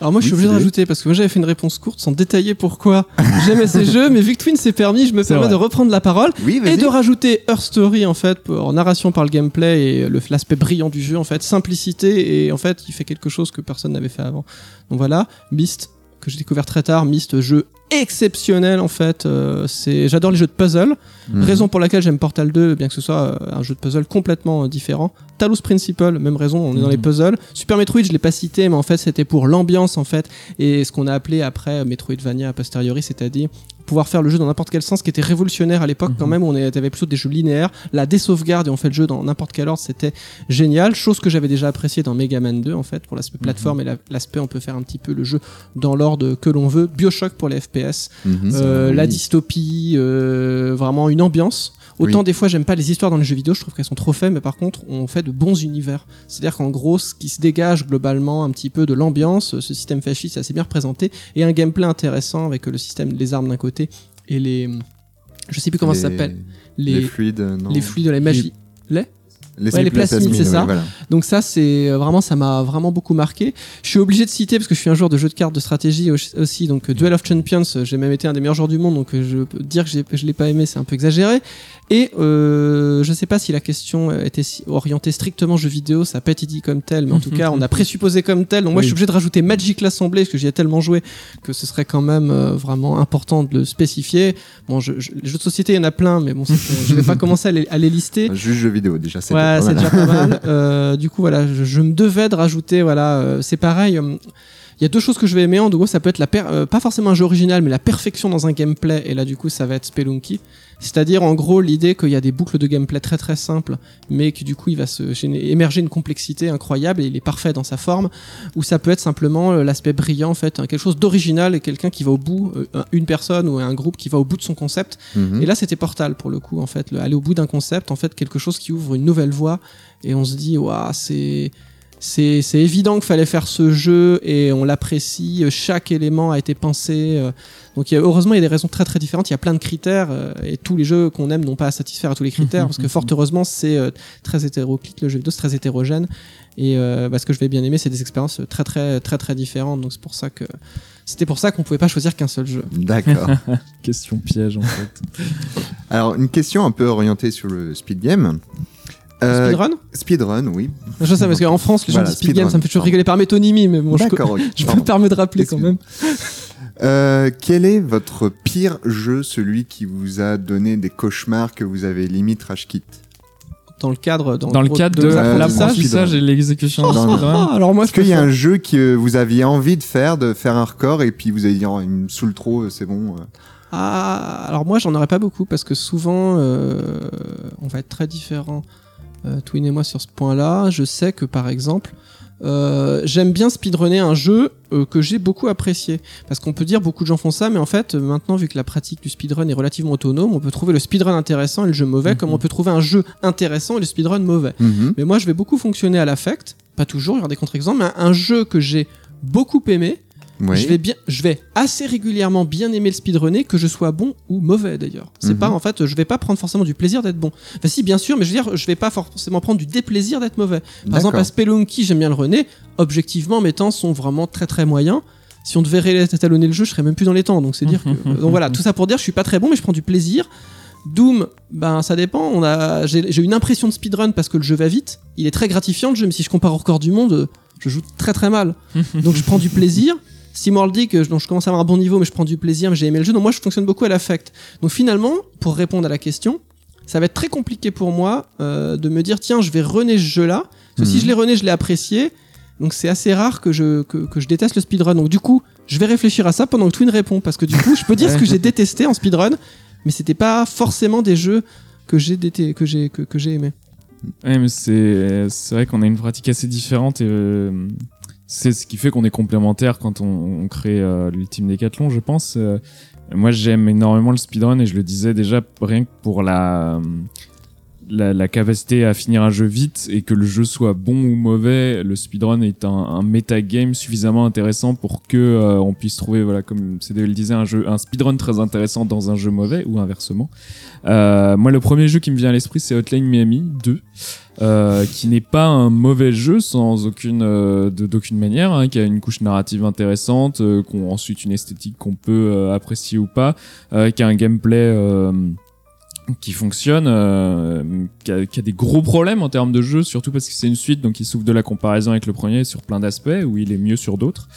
Alors moi, je suis obligé de rajouter parce que moi j'avais fait une réponse courte sans détailler pourquoi j'aimais ces jeux, mais vu que Twin s'est permis, je me permets vrai. de reprendre la parole Oui, et de rajouter Her Story en fait pour- en narration par le gameplay et le- l'aspect brillant du jeu en fait, simplicité et en fait il fait quelque chose que personne n'avait fait avant. Donc voilà, Myst que j'ai découvert très tard, Myst jeu exceptionnel en fait. euh, c'est j'adore les jeux de puzzle. Mhm. Raison pour laquelle j'aime Portal 2, bien que ce soit euh, un jeu de puzzle complètement euh, différent. Talos Principle, même raison, on est dans Mhm. les puzzles. Super Metroid, je l'ai pas cité, mais en fait c'était pour l'ambiance en fait et ce qu'on a appelé après Metroidvania a posteriori, c'est-à-dire pouvoir faire le jeu dans n'importe quel sens, qui était révolutionnaire à l'époque quand Mhm. même. On avait plutôt des jeux linéaires, la désauvegarde et on fait le jeu dans n'importe quel ordre, c'était génial. Chose que j'avais déjà apprécié dans Mega Man 2 en fait pour l'aspect plateforme et la- l'aspect on peut faire un petit peu le jeu dans l'ordre que l'on veut. Bioshock pour les FPS. Mhm. Euh, la dystopie, euh, vraiment une ambiance. Autant Oui. des fois j'aime pas les histoires dans les jeux vidéo, je trouve qu'elles sont trop faibles, mais par contre on fait de bons univers. C'est-à-dire qu'en gros ce qui se dégage globalement un petit peu de l'ambiance, ce système fasciste est assez bien représenté, et un gameplay intéressant avec le système des armes d'un côté et les... Je sais plus comment ça s'appelle. Les, Les, fluides, euh, non. les fluides de la magie. Les Les, Ouais, les plasmides, c'est ça. voilà. Donc ça, c'est euh, vraiment, ça m'a vraiment beaucoup marqué. Je suis obligé de citer parce que je suis un joueur de jeux de cartes de stratégie au- aussi. Donc euh, Duel of Champions, euh, j'ai même été un des meilleurs joueurs du monde. Donc je peux dire que je l'ai pas aimé, c'est un peu exagéré. Et euh, je sais pas si la question était orientée strictement jeux vidéo, ça a pas été dit comme tel, mais en tout cas, on a présupposé comme tel. Donc moi, je suis obligé de rajouter Magic l'Assemblée parce que j'y ai tellement joué que ce serait quand même euh, vraiment important de le spécifier. Bon, je, je- les jeux de société, il y en a plein, mais bon, je vais pas commencer à les, à les lister. Juste jeux vidéo, déjà, c'est Ouais, c'est déjà pas mal. Euh, du coup, voilà, je, je me devais de rajouter, voilà, euh, c'est pareil. Il y a deux choses que je vais aimer. En gros, ça peut être la per- euh, pas forcément un jeu original, mais la perfection dans un gameplay. Et là, du coup, ça va être Spelunky. C'est-à-dire, en gros, l'idée qu'il y a des boucles de gameplay très très simples, mais que du coup, il va se émerger une complexité incroyable et il est parfait dans sa forme. Ou ça peut être simplement euh, l'aspect brillant, en fait, hein, quelque chose d'original et quelqu'un qui va au bout, euh, un- une personne ou un groupe qui va au bout de son concept Mhm. et là, c'était Portal pour le coup, en fait, le- aller au bout d'un concept, en fait, quelque chose qui ouvre une nouvelle voie, et on se dit, waouh, c'est c'est évident qu'il fallait faire ce jeu et on l'apprécie. Chaque élément a été pensé. euh, Donc il y a, heureusement, il y a des raisons très très différentes. Il y a plein de critères euh, et tous les jeux qu'on aime n'ont pas à satisfaire à tous les critères parce que fort heureusement, c'est euh, très hétéroclite le jeu vidéo, c'est très hétérogène. Et euh, bah, ce que je vais bien aimer, c'est des expériences très très très très différentes. Donc c'est pour ça que c'était pour ça qu'on pouvait pas choisir qu'un seul jeu. D'accord. Question piège en fait. Alors, une question un peu orientée sur le speed game. Euh, Speedrun Speedrun, oui. Je sais parce qu'en France, les gens Voilà, disent speed speedrun, game, ça me fait toujours rigoler par métonymie, mais bon, je, D'accord, ok. je me permets de rappeler quand même. Euh, quel est votre pire jeu, celui qui vous a donné des cauchemars que vous avez limite rage quit dans le cadre dans, Dans le cadre de l'apprentissage. l'apprentissage et l'exécution Dans- speedrun. Ah, alors moi, Est-ce qu'il y a un jeu que vous aviez envie de faire, de faire un record, et puis vous avez dit, oh, il me saoule trop, c'est bon. euh. Ah, alors moi, j'en aurais pas beaucoup parce que souvent, euh, on va être très différents, euh, Twin et moi, sur ce point-là. Je sais que, par exemple, euh, j'aime bien speedrunner un jeu euh, que j'ai beaucoup apprécié. Parce qu'on peut dire beaucoup de gens font ça, mais en fait, euh, maintenant, vu que la pratique du speedrun est relativement autonome, on peut trouver le speedrun intéressant et le jeu mauvais, Mhm. comme on peut trouver un jeu intéressant et le speedrun mauvais. Mhm. Mais moi, je vais beaucoup fonctionner à l'affect, pas toujours, il y aura des contre-exemples, mais un, un jeu que j'ai beaucoup aimé, Oui. je vais bien, je vais assez régulièrement bien aimer le speedrunner, que je sois bon ou mauvais d'ailleurs. C'est Mhm. pas en fait, je vais pas prendre forcément du plaisir d'être bon. Enfin si, bien sûr, mais je veux dire, je vais pas forcément prendre du déplaisir d'être mauvais. Par exemple, à. Spelunky, j'aime bien le runner. Objectivement, mes temps sont vraiment très très moyens. Si on devait étalonner le jeu, je serais même plus dans les temps. Donc c'est dire que, donc voilà, tout ça pour dire, je suis pas très bon, mais je prends du plaisir. Doom, ben ça dépend. On a, j'ai j'ai une impression de speedrun parce que le jeu va vite. Il est très gratifiant le jeu, mais si je compare au record du monde, euh, je joue très très mal. Donc je prends du plaisir. Simworld dit que je, donc, je commence à avoir un bon niveau, mais je prends du plaisir, mais j'ai aimé le jeu. Donc moi, je fonctionne beaucoup à l'affect. Donc finalement, pour répondre à la question, ça va être très compliqué pour moi euh, de me dire tiens, je vais runner ce jeu-là. Parce que si Mhm. je l'ai runné, je l'ai apprécié. Donc c'est assez rare que je, que, que je déteste le speedrun. Donc du coup, je vais réfléchir à ça pendant que Twin répond. Parce que du coup, je peux dire ce que j'ai détesté en speedrun, mais c'était pas forcément des jeux que j'ai dété- que j'ai que, que j'ai aimé. Ouais, mais c'est c'est vrai qu'on a une pratique assez différente et euh, c'est ce qui fait qu'on est complémentaires quand on, on crée euh, l'ultime décathlon, je pense. Euh, moi, j'aime énormément le speedrun et je le disais déjà rien que pour la la, la capacité à finir un jeu vite et que le jeu soit bon ou mauvais, le speedrun est un, un metagame suffisamment intéressant pour que euh, on puisse trouver, voilà, comme CDE le disait, un jeu, un speedrun très intéressant dans un jeu mauvais ou inversement. Euh, moi, le premier jeu qui me vient à l'esprit, c'est Hotline Miami 2. Euh, qui n'est pas un mauvais jeu sans aucune euh, d'aucune manière, hein, qui a une couche narrative intéressante, euh, qu'on ensuite une esthétique qu'on peut euh, apprécier ou pas, euh, qui a un gameplay euh, qui fonctionne, euh, qui, a, des gros problèmes en termes de jeu, surtout parce que c'est une suite, donc il souffre de la comparaison avec le premier sur plein d'aspects, où il est mieux sur d'autres.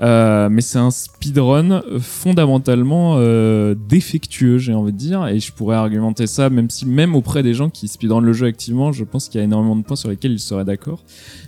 Euh, mais c'est un speedrun fondamentalement euh, défectueux, j'ai envie de dire, et je pourrais argumenter ça, même si même auprès des gens qui speedrunnent le jeu activement, je pense qu'il y a énormément de points sur lesquels ils seraient d'accord.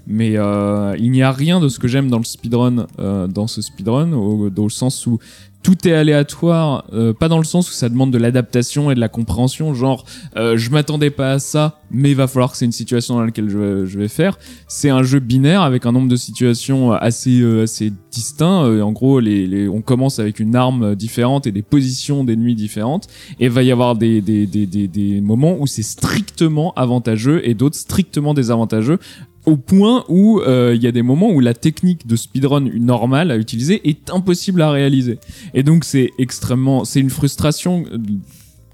Mais euh, il n'y a rien de ce que j'aime dans le speedrun, dans ce speedrun, au, dans le sens où tout est aléatoire, euh, pas dans le sens où ça demande de l'adaptation et de la compréhension, genre euh, je m'attendais pas à ça, mais il va falloir que c'est une situation dans laquelle je, vais- faire. C'est un jeu binaire avec un nombre de situations assez euh, assez distincts. Euh, en gros, on commence avec une arme différente et des positions d'ennemis différentes, et va y avoir des des, des, des, des moments où c'est strictement avantageux et d'autres strictement désavantageux au point où euh, il y a des moments où la technique de speedrun normale à utiliser est impossible à réaliser. Et donc c'est extrêmement, c'est une frustration. euh,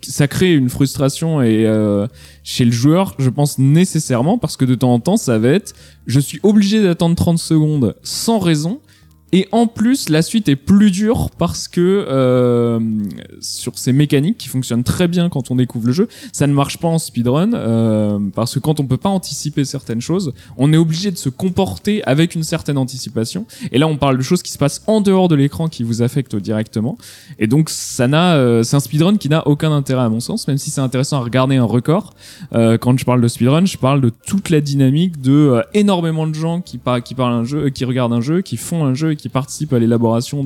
Ça crée une frustration et euh, chez le joueur, je pense nécessairement parce que de temps en temps, ça va être, je suis obligé d'attendre 30 secondes sans raison. Et en plus, la suite est plus dure parce que euh, sur ces mécaniques qui fonctionnent très bien quand on découvre le jeu, ça ne marche pas en speedrun euh, parce que quand on peut pas anticiper certaines choses, on est obligé de se comporter avec une certaine anticipation. Et là, on parle de choses qui se passent en dehors de l'écran qui vous affectent directement. Et donc, ça n'a, euh, c'est un speedrun qui n'a aucun intérêt à mon sens, même si c'est intéressant à regarder un record. Euh, quand je parle de speedrun, je parle de toute la dynamique de euh, énormément de gens qui, qui parlent un jeu, euh, qui regardent un jeu, qui font un jeu qui participent à l'élaboration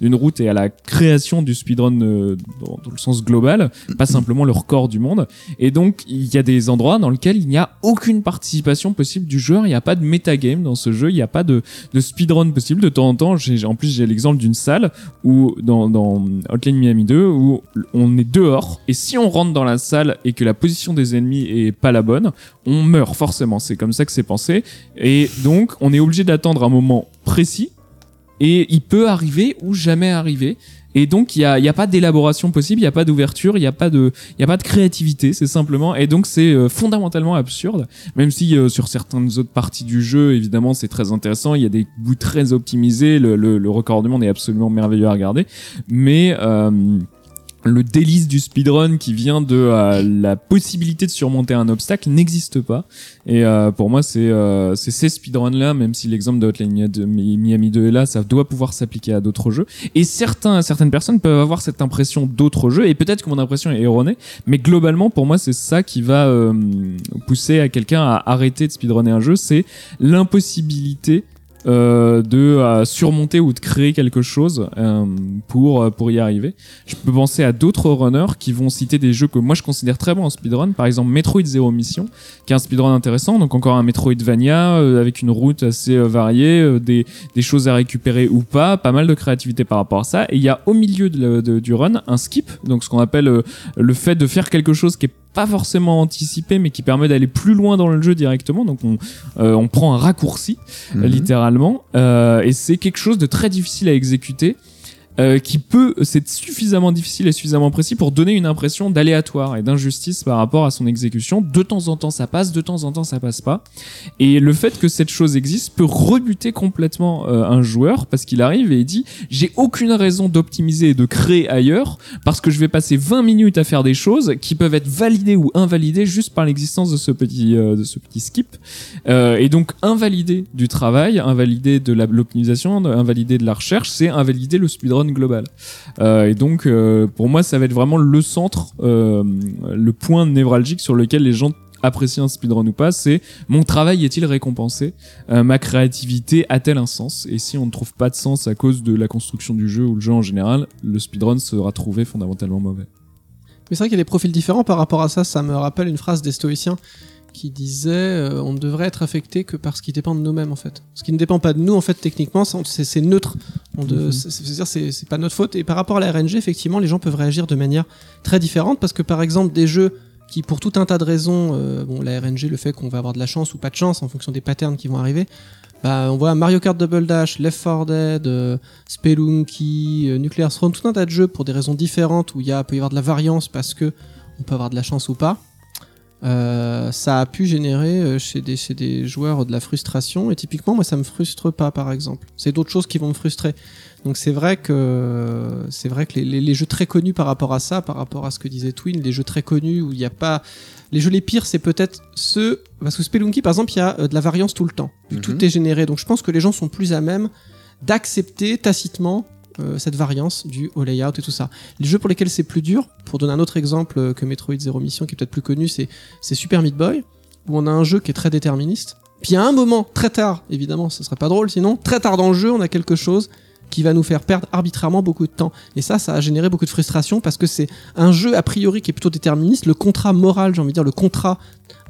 d'une route et à la création du speedrun euh, dans, le sens global, pas simplement le record du monde. Et donc, il y a des endroits dans lesquels il n'y a aucune participation possible du joueur, il n'y a pas de metagame dans ce jeu, il n'y a pas de, speedrun possible. De temps en temps, en plus, j'ai l'exemple d'une salle où, dans, dans Hotline Miami 2, où on est dehors, et si on rentre dans la salle et que la position des ennemis est pas la bonne, on meurt forcément. C'est comme ça que c'est pensé. Et donc, on est obligé d'attendre un moment précis, et il peut arriver ou jamais arriver. Et donc, il n'y a, a pas d'élaboration possible, il n'y a pas d'ouverture, il n'y a pas de, a pas de créativité, c'est simplement. Et donc, c'est euh, fondamentalement absurde, même si euh, sur certaines autres parties du jeu, évidemment, c'est très intéressant. Il y a des bouts très optimisés, le, le, le record du monde est absolument merveilleux à regarder. Mais euh, le délice du speedrun qui vient de euh, la possibilité de surmonter un obstacle n'existe pas. Et euh, pour moi, c'est euh, ces speedruns là, même si l'exemple de Hotline Miami 2 Miami 2 est là, ça doit pouvoir s'appliquer à d'autres jeux. Et certains, certaines personnes peuvent avoir cette impression d'autres jeux, et peut-être que mon impression est erronée, mais globalement, pour moi, c'est ça qui va euh, pousser à quelqu'un à arrêter de speedrunner un jeu, c'est l'impossibilité euh, de euh, surmonter ou de créer quelque chose euh, pour pour y arriver. Je peux penser à d'autres runners qui vont citer des jeux que moi je considère très bons en speedrun, par exemple Metroid Zero Mission, qui est un speedrun intéressant, donc encore un Metroidvania euh, avec une route assez variée, des des choses à récupérer ou pas, pas mal de créativité par rapport à ça. Et il y a au milieu du run un skip, donc ce qu'on appelle le fait de faire quelque chose qui est pas forcément anticipé mais qui permet d'aller plus loin dans le jeu directement. Donc on, euh, on prend un raccourci Mhm. littéralement. Euh, et c'est quelque chose de très difficile à exécuter euh, qui peut c'est suffisamment difficile et suffisamment précis pour donner une impression d'aléatoire et d'injustice par rapport à son exécution. De temps en temps ça passe de temps en temps ça passe pas. Et le fait que cette chose existe peut rebuter complètement euh, un joueur parce qu'il arrive et il dit j'ai aucune raison d'optimiser et de créer ailleurs parce que je vais passer 20 minutes à faire des choses qui peuvent être validées ou invalidées juste par l'existence de ce petit euh, de ce petit skip. Et donc invalider du travail, invalider de l'optimisation, de- invalider de la recherche, c'est invalider le speedrun global. Euh, et donc euh, pour moi ça va être vraiment le centre, euh, le point névralgique sur lequel les gens apprécient un speedrun ou pas, c'est mon travail est-il récompensé, ma créativité a-t-elle un sens? Et si on ne trouve pas de sens à cause de la construction du jeu ou le jeu en général, le speedrun sera trouvé fondamentalement mauvais. Mais c'est vrai qu'il y a des profils différents par rapport à ça. Ça me rappelle une phrase des stoïciens qui disait euh, on ne devrait être affecté que par ce qui dépend de nous-mêmes en fait. Ce qui ne dépend pas de nous en fait techniquement c'est- neutre. Mhm. c'est- C'est-à-dire c'est pas notre faute. Et par rapport à la RNG effectivement les gens peuvent réagir de manière très différente parce que par exemple des jeux qui pour tout un tas de raisons, euh, bon la RNG le fait qu'on va avoir de la chance ou pas de chance en fonction des patterns qui vont arriver. Bah, on voit Mario Kart Double Dash, Left 4 Dead, euh, Spelunky, Nuclear Throne, tout un tas de jeux pour des raisons différentes où il y a, peut y avoir de la variance parce que on peut avoir de la chance ou pas. Euh, ça a pu générer euh, chez des, chez des joueurs de la frustration. Et typiquement moi ça me frustre pas par exemple. C'est d'autres choses qui vont me frustrer. Donc c'est vrai que c'est vrai que les, les- les jeux très connus par rapport à ça par rapport à ce que disait Twin les jeux très connus où il n'y a pas les jeux les pires c'est peut-être ceux parce que Spelunky par exemple il y a euh, de la variance tout le temps. Mhm. tout est généré. Donc je pense que les gens sont plus à même d'accepter tacitement euh, cette variance du au layout et tout ça. Les jeux pour lesquels c'est plus dur, pour donner un autre exemple euh, que Metroid Zero Mission qui est peut-être plus connu, c'est Super Meat Boy où on a un jeu qui est très déterministe. Puis à un moment très tard, évidemment, ce serait pas drôle sinon, très tard dans le jeu, on a quelque chose qui va nous faire perdre arbitrairement beaucoup de temps. Et ça, ça a généré beaucoup de frustration parce que c'est un jeu a priori qui est plutôt déterministe. Le contrat moral, j'ai envie de dire, le contrat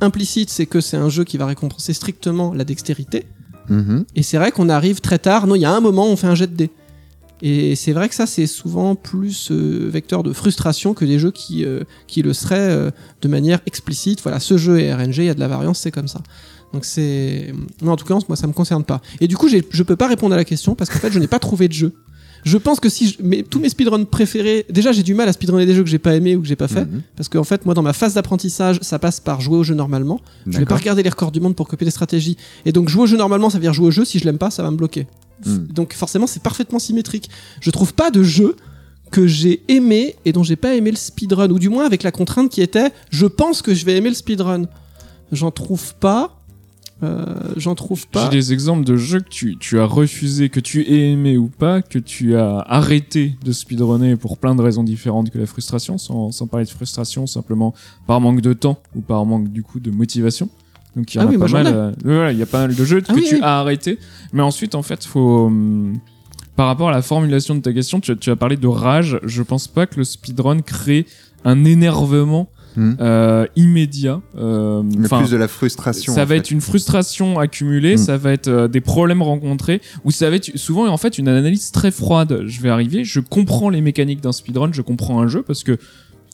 implicite, c'est que c'est un jeu qui va récompenser strictement la dextérité. Mhm. Et c'est vrai qu'on arrive très tard. Non, il y a un moment, on fait un jet de dés. Et c'est vrai que ça, c'est souvent plus euh, vecteur de frustration que des jeux qui, euh, qui le seraient euh, de manière explicite. Voilà, ce jeu est RNG, il y a de la variance, c'est comme ça. Donc c'est... Non, en tout cas, moi, ça me concerne pas. Et du coup, je peux pas répondre à la question parce qu'en fait, je n'ai pas trouvé de jeu. Je pense que si je... mais tous mes speedruns préférés, déjà j'ai du mal à speedrunner des jeux que j'ai pas aimé ou que j'ai pas fait, Mhm. parce qu'en fait moi dans ma phase d'apprentissage ça passe par jouer au jeu normalement. Je vais pas regarder les records du monde pour copier les stratégies. Et donc jouer au jeu normalement, ça veut dire jouer au jeu. Si je l'aime pas, ça va me bloquer. Hmm. Donc forcément, c'est parfaitement symétrique. Je trouve pas de jeu que j'ai aimé et dont j'ai pas aimé le speedrun, ou du moins avec la contrainte qui était, je pense que je vais aimer le speedrun. J'en trouve pas. Euh, J'en trouve J'ai pas. des exemples de jeux que tu, tu as refusé, que tu aies aimé ou pas, que tu as arrêté de speedrunner pour plein de raisons différentes que la frustration, sans, sans parler de frustration, simplement par manque de temps ou par manque du coup de motivation. Donc il y en Ah a oui, pas mal. euh, voilà, il y a pas mal de jeux Ah que oui, tu oui. as arrêté. Mais ensuite, en fait, faut. hum, par rapport à la formulation de ta question, tu, as- tu as parlé de rage. Je pense pas que le speedrun crée un énervement Hmm. euh, immédiat. Euh, Mais plus de la frustration. ça va fait. être une frustration accumulée, Mm. ça va être euh, des problèmes rencontrés, ou ça va être souvent en fait une analyse très froide. Je vais arriver, je comprends les mécaniques d'un speedrun, je comprends un jeu parce que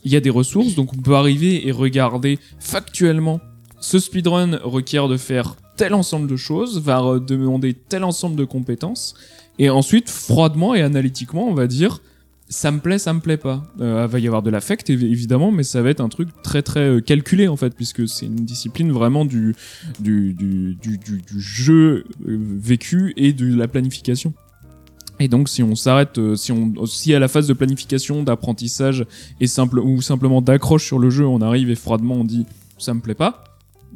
il y a des ressources, donc on peut arriver et regarder factuellement ce speedrun requiert de faire tel ensemble de choses, va demander tel ensemble de compétences, et ensuite froidement et analytiquement on va dire ça me plaît, ça me plaît pas. Euh, il va y avoir de l'affect évi- évidemment, mais ça va être un truc très très euh, calculé en fait, puisque c'est une discipline vraiment du jeu euh, vécu et de la planification. Et donc, si on s'arrête, euh, si on, si à la phase de planification, d'apprentissage ou simplement d'accroche sur le jeu, on arrive et froidement on dit ça me plaît pas.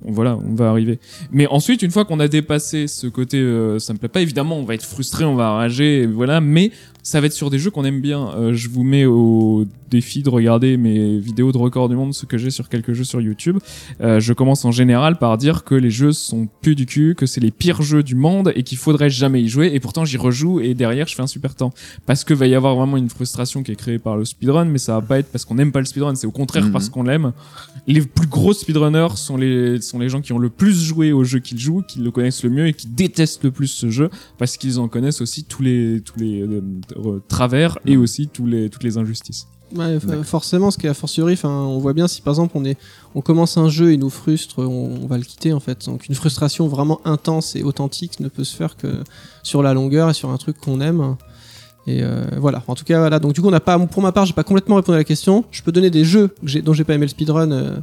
Voilà, on va arriver. Mais ensuite, une fois qu'on a dépassé ce côté, euh, ça me plaît pas. Évidemment, on va être frustré, on va rager, voilà. Mais ça va être sur des jeux qu'on aime bien. Euh, je vous mets au défi de regarder mes vidéos de record du monde, ce que j'ai sur quelques jeux sur YouTube. Euh, je commence en général par dire que les jeux sont plus du cul, que c'est les pires jeux du monde et qu'il faudrait jamais y jouer. Et pourtant, j'y rejoue et derrière, je fais un super temps. Parce que va y avoir vraiment une frustration qui est créée par le speedrun, mais ça va pas être parce qu'on n'aime pas le speedrun. C'est au contraire Mhm. parce qu'on l'aime. Les plus gros speedrunners sont les, sont les gens qui ont le plus joué au jeu qu'ils jouent, qui le connaissent le mieux et qui détestent le plus ce jeu parce qu'ils en connaissent aussi tous les, tous les euh, euh, travers et aussi tous les, toutes les injustices. Ouais, forcément, ce qui est a fortiori, enfin, on voit bien si par exemple on est, on commence un jeu et nous frustre, on, on va le quitter en fait. Donc une frustration vraiment intense et authentique ne peut se faire que sur la longueur et sur un truc qu'on aime. Et euh, voilà. En tout cas, voilà. Donc du coup, on n'a pas, pour ma part, j'ai pas complètement répondu à la question. Je peux donner des jeux que dont j'ai pas aimé le speedrun. euh,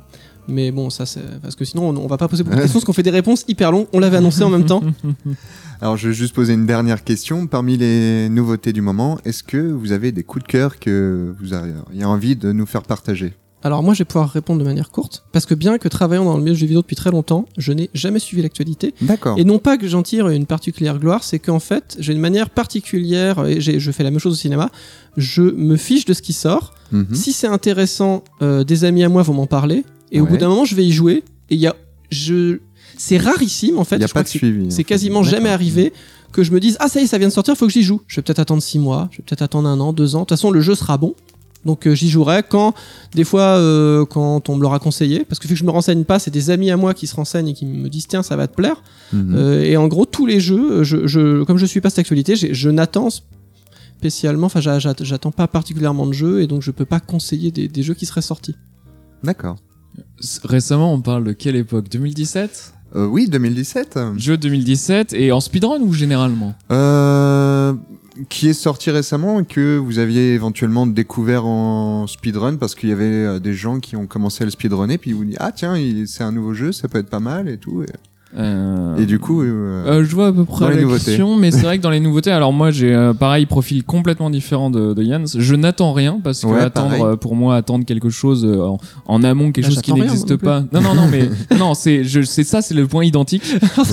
mais bon, ça c'est parce que sinon on, on va pas poser beaucoup de questions parce qu'on fait des réponses hyper longues. On l'avait annoncé en même temps. Alors, je vais juste poser une dernière question. Parmi les nouveautés du moment, est-ce que vous avez des coups de cœur que vous auriez envie de nous faire partager? Alors moi, je vais pouvoir répondre de manière courte parce que bien que travaillant dans le milieu du jeu vidéo depuis très longtemps, je n'ai jamais suivi l'actualité. D'accord. Et non pas que j'en tire une particulière gloire, c'est qu'en fait, j'ai une manière particulière, et je fais la même chose au cinéma, je me fiche de ce qui sort. Mhm. Si c'est intéressant, euh, des amis à moi vont m'en parler, et au bout d'un moment, je vais y jouer, et il y a... Je... C'est rarissime, en fait. Il n'y a je pas de suivi. en c'est quasiment jamais arrivé que je me dise ah ça y est ça vient de sortir faut que j'y joue je vais peut-être attendre six mois je vais peut-être attendre un an deux ans de toute façon le jeu sera bon donc euh, j'y jouerai quand des fois euh, quand on me l'aura conseillé parce que vu que je me renseigne pas c'est des amis à moi qui se renseignent et qui me disent tiens ça va te plaire Mhm. Euh, et en gros tous les jeux je, je comme je suis pas cette actualité je n'attends spécialement enfin j'a- j'a- j'attends pas particulièrement de jeux et donc je peux pas conseiller des, des jeux qui seraient sortis D'accord. Récemment, on parle de quelle époque? 2017 Euh, oui, 2017. Jeu 2017 et en speedrun ou généralement? Euh, qui est sorti récemment et que vous aviez éventuellement découvert en speedrun parce qu'il y avait euh, des gens qui ont commencé à le speedrunner puis ils vous disent ah tiens c'est un nouveau jeu ça peut être pas mal et tout et, Euh, et du coup euh, Euh, je vois à peu près la nouveautés. question, mais c'est vrai que dans les nouveautés, alors moi j'ai euh, pareil profil complètement différent de, de Yann. Je n'attends rien parce que Ouais, attendre pareil. pour moi attendre quelque chose euh, en, en amont, quelque chose qui n'existe pas. Non non non mais non c'est je c'est ça c'est le point identique.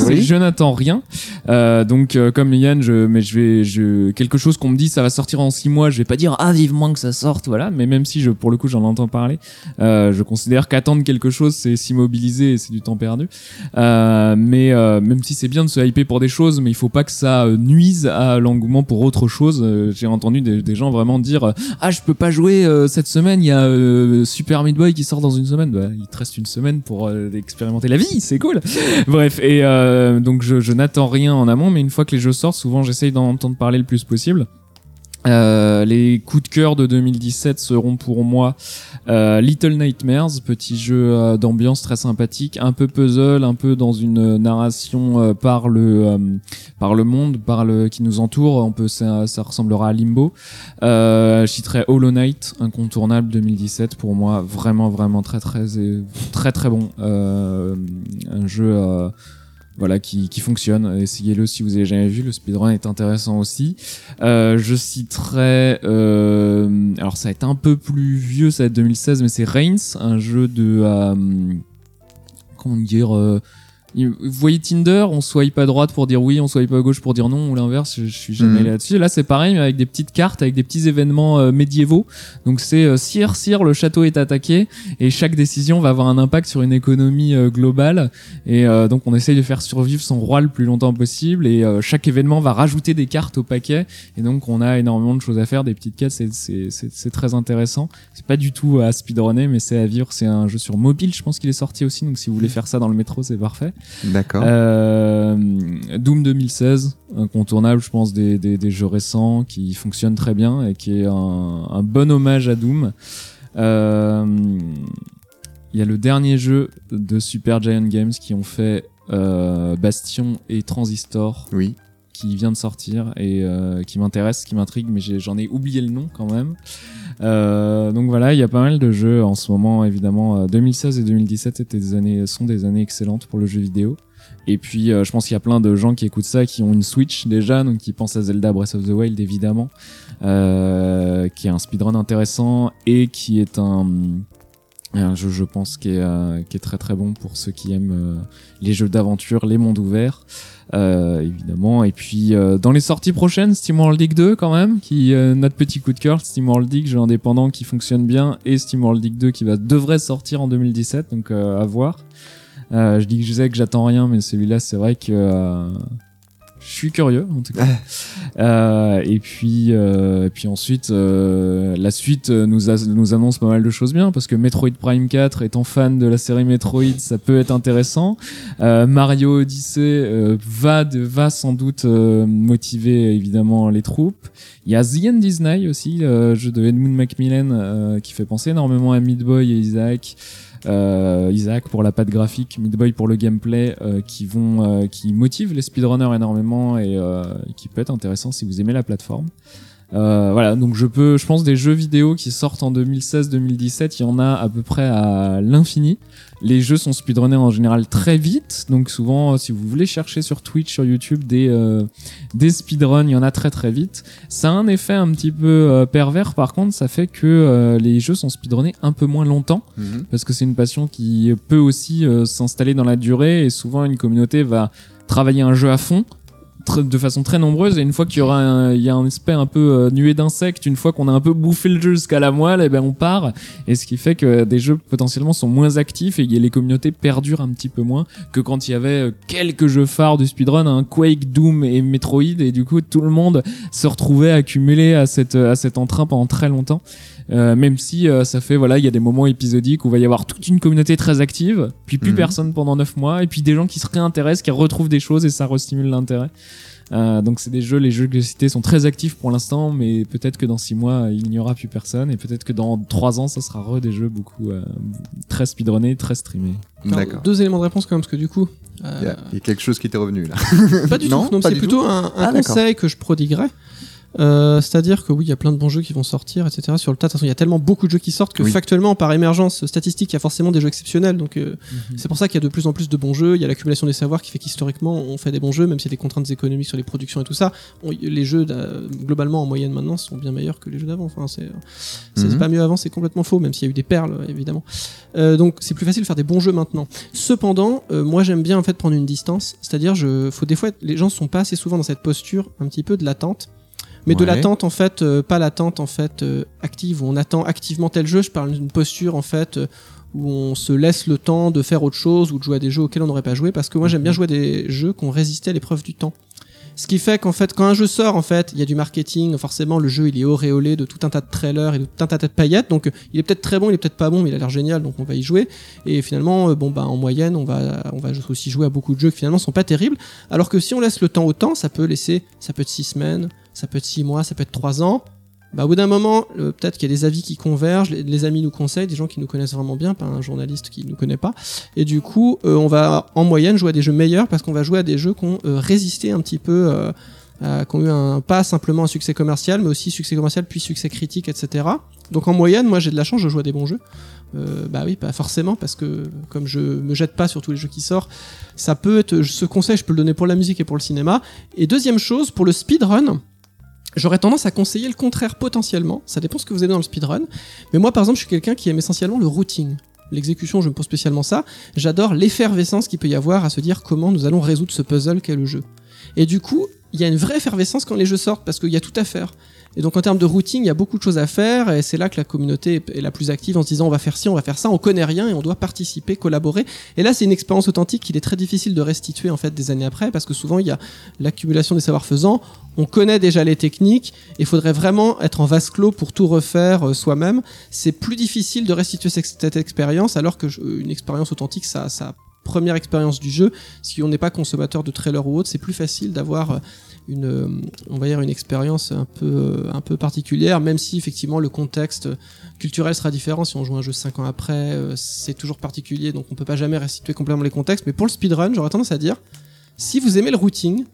Oui. je n'attends rien. Euh, donc euh, comme Yann, je mais je vais je quelque chose qu'on me dit ça va sortir en six mois, je vais pas dire ah vivement que ça sorte voilà. Mais même si je pour le coup j'en entends parler, euh, je considère qu'attendre quelque chose c'est s'immobiliser et c'est du temps perdu. Euh, mais euh, même si c'est bien de se hyper pour des choses, mais il faut pas que ça euh, nuise à l'engouement pour autre chose. Euh, J'ai entendu des, gens vraiment dire euh, ah je peux pas jouer euh, cette semaine, il y a euh, Super Meat Boy qui sort dans une semaine. Bah, il te reste une semaine pour euh, expérimenter la vie, c'est cool. Bref et euh, donc je, je n'attends rien en amont, mais une fois que les jeux sortent, souvent j'essaye d'en entendre parler le plus possible. Euh, les coups de cœur de 2017 seront pour moi euh, Little Nightmares, petit jeu euh, d'ambiance très sympathique, un peu puzzle, un peu dans une euh, narration par le par le monde, par le qui nous entoure. On peut ça, ça ressemblera à Limbo. Euh, je citerai Hollow Knight, incontournable 2017 pour moi, vraiment vraiment très très très très bon. Euh, un jeu voilà qui, qui fonctionne. Essayez-le si vous avez jamais vu. Le speedrun est intéressant aussi. Euh, je citerai, euh, alors ça va être un peu plus vieux, ça va être 2016, mais c'est Reigns, un jeu de, euh, comment dire, euh, vous voyez Tinder, on swipe à droite pour dire oui, on swipe à gauche pour dire non, ou l'inverse, je, je suis jamais Mhm. allé là-dessus. Là, c'est pareil, mais avec des petites cartes, avec des petits événements euh, médiévaux. Donc c'est euh, sire, sire, le château est attaqué, et chaque décision va avoir un impact sur une économie euh, globale. Et donc on essaye de faire survivre son roi le plus longtemps possible, et chaque événement va rajouter des cartes au paquet. Et donc on a énormément de choses à faire, des petites quêtes, c'est- très intéressant. C'est pas du tout à speedrunner, mais c'est à vivre. C'est un jeu sur mobile, je pense qu'il est sorti aussi, donc si vous voulez faire ça dans le métro, c'est parfait. D'accord Euh, Doom 2016, incontournable, je pense, des, des, des jeux récents qui fonctionnent très bien et qui est un, un bon hommage à Doom. Euh, Il y a le dernier jeu de Super Giant Games qui ont fait euh, Bastion et Transistor, oui qui vient de sortir et qui m'intéresse, qui m'intrigue, mais j'en ai oublié le nom quand même. Euh, donc voilà, il y a pas mal de jeux en ce moment, évidemment. euh, 2016 et 2017 étaient des années, sont des années excellentes pour le jeu vidéo. Et puis, euh, je pense qu'il y a plein de gens qui écoutent ça, qui ont une Switch déjà, donc qui pensent à Zelda Breath of the Wild évidemment, euh, qui est un speedrun intéressant et qui est un, un jeu, je pense, qui est, euh, qui est très très bon pour ceux qui aiment euh, les jeux d'aventure, les mondes ouverts, euh, évidemment. Et puis, euh, dans les sorties prochaines, SteamWorld Dig 2 quand même, qui euh, notre petit coup de cœur, SteamWorld Dig, jeu indépendant qui fonctionne bien, et SteamWorld Dig 2 qui va devrait sortir en 2017, donc euh, à voir. Je dis que je sais que j'attends rien, mais celui-là, c'est vrai que je suis curieux en tout cas. Euh, et puis, euh, et puis ensuite, euh, la suite nous, a- nous annonce pas mal de choses bien parce que Metroid Prime 4, étant fan de la série Metroid, ça peut être intéressant. Euh, Mario Odyssey euh, va de, va sans doute euh, motiver évidemment les troupes. Il y a The End is Nigh aussi, euh, jeu de Edmund Macmillan euh, qui fait penser énormément à Meat Boy et Isaac. Euh, Isaac pour la patte graphique, Meat Boy pour le gameplay, euh, qui vont, euh, qui motivent les speedrunners énormément et qui peut être intéressant si vous aimez la plateforme. Euh, voilà, donc je peux, je pense des jeux vidéo qui sortent en 2016-2017, il y en a à peu près à l'infini. Les jeux sont speedrunnés en général très vite, donc souvent, euh, si vous voulez chercher sur Twitch, sur YouTube des euh, des speedruns, il y en a très très vite. Ça a un effet un petit peu euh, pervers, par contre, ça fait que euh, les jeux sont speedrunnés un peu moins longtemps. Mhm. parce que c'est une passion qui peut aussi s'installer dans la durée. Et souvent une communauté va travailler un jeu à fond de façon très nombreuse et une fois qu'il y aura un, il y a un aspect un peu euh, nuée d'insectes une fois qu'on a un peu bouffé le jeu jusqu'à la moelle et ben on part. Et ce qui fait que des jeux potentiellement sont moins actifs et les communautés perdurent un petit peu moins que quand il y avait euh, quelques jeux phares du speedrun un Quake Doom et Metroid et du coup tout le monde se retrouvait accumulé à cette à cet entrain pendant très longtemps euh, même si euh, ça fait voilà il y a des moments épisodiques où il va y avoir toute une communauté très active puis plus Mhm. personne pendant 9 mois et puis des gens qui se réintéressent qui retrouvent des choses et ça restimule l'intérêt euh, donc c'est des jeux, les jeux que j'ai cités sont très actifs pour l'instant, mais peut-être que dans 6 mois il n'y aura plus personne, et peut-être que dans 3 ans ça sera re des jeux beaucoup euh, très speedrunnés, très streamés. D'accord. Deux éléments de réponse quand même, parce que du coup, euh, Il y, a- il y a quelque chose qui t'est revenu là. pas du Non, tout. Non, c'est plutôt un, un Ah, conseil que je prodiguerais. Euh, C'est-à-dire que oui, il y a plein de bons jeux qui vont sortir, etc. Sur le tas, de toute façon, il y a tellement beaucoup de jeux qui sortent que Oui. factuellement, par émergence statistique, il y a forcément des jeux exceptionnels. Donc euh, Mhm. c'est pour ça qu'il y a de plus en plus de bons jeux. Il y a l'accumulation des savoirs qui fait qu'historiquement, on fait des bons jeux, même s'il y a des contraintes économiques sur les productions et tout ça. On- les jeux globalement en moyenne maintenant sont bien meilleurs que les jeux d'avant. Enfin, c'est Mhm. pas mieux avant, c'est complètement faux, même s'il y a eu des perles évidemment. Euh, donc c'est plus facile de faire des bons jeux maintenant. Cependant, euh, moi j'aime bien en fait prendre une distance, c'est-à-dire je faut des fois les gens sont pas assez souvent dans cette posture un petit peu de l'attente. Mais de l'attente en fait, euh, pas l'attente en fait euh, active où on attend activement tel jeu. Je parle d'une posture en fait euh, où on se laisse le temps de faire autre chose ou de jouer à des jeux auxquels on n'aurait pas joué parce que moi j'aime bien jouer à des jeux qui ont résisté à l'épreuve du temps. Ce qui fait qu'en fait, quand un jeu sort, en fait, il y a du marketing. Forcément, le jeu, il est auréolé de tout un tas de trailers et de tout un tas de paillettes. Donc, il est peut-être très bon, il est peut-être pas bon, mais il a l'air génial. Donc, on va y jouer. Et finalement, euh, bon, bah, en moyenne, on va, on va aussi jouer à beaucoup de jeux qui finalement sont pas terribles. Alors que si on laisse le temps au temps, ça peut laisser, ça peut être six semaines, ça peut être six mois, ça peut être trois ans. Bah, au bout d'un moment, peut-être qu'il y a des avis qui convergent, les, amis nous conseillent, des gens qui nous connaissent vraiment bien, pas un journaliste qui nous connaît pas. Et du coup, euh, on va en moyenne jouer à des jeux meilleurs parce qu'on va jouer à des jeux qui ont euh, résisté un petit peu, euh, qui ont eu un, pas simplement un succès commercial, mais aussi succès commercial puis succès critique, etc. Donc en moyenne, moi j'ai de la chance, je joue à des bons jeux. Bah oui, pas forcément, parce que comme je me jette pas sur tous les jeux qui sortent, ça peut être. Ce conseil, je peux le donner pour la musique et pour le cinéma. Et deuxième chose, pour le speedrun, j'aurais tendance à conseiller le contraire potentiellement. Ça dépend ce que vous aimez dans le speedrun. Mais moi, par exemple, je suis quelqu'un qui aime essentiellement le routing. L'exécution, je me pose spécialement ça. J'adore l'effervescence qu'il peut y avoir à se dire comment nous allons résoudre ce puzzle qu'est le jeu. Et du coup, il y a une vraie effervescence quand les jeux sortent parce qu'il y a tout à faire. Et donc en termes de routing, il y a beaucoup de choses à faire. Et c'est là que la communauté est- la plus active en se disant on va faire ci, on va faire ça, on connaît rien et on doit participer, collaborer. Et là c'est une expérience authentique qu'il est très difficile de restituer en fait des années après. Parce que souvent il y a l'accumulation des savoirs faisants, on connaît déjà les techniques. Et il faudrait vraiment être en vase clos pour tout refaire euh, soi-même. C'est plus difficile de restituer cette, expérience alors que je- une expérience authentique ça ça première expérience du jeu, si on n'est pas consommateur de trailer ou autre, c'est plus facile d'avoir euh, une, on va dire une expérience un peu, un peu particulière, même si effectivement le contexte culturel sera différent. Si on joue un jeu 5 ans après, euh, c'est toujours particulier, donc on peut pas jamais restituer complètement les contextes. Mais pour le speedrun, j'aurais tendance à dire, si vous aimez le routing,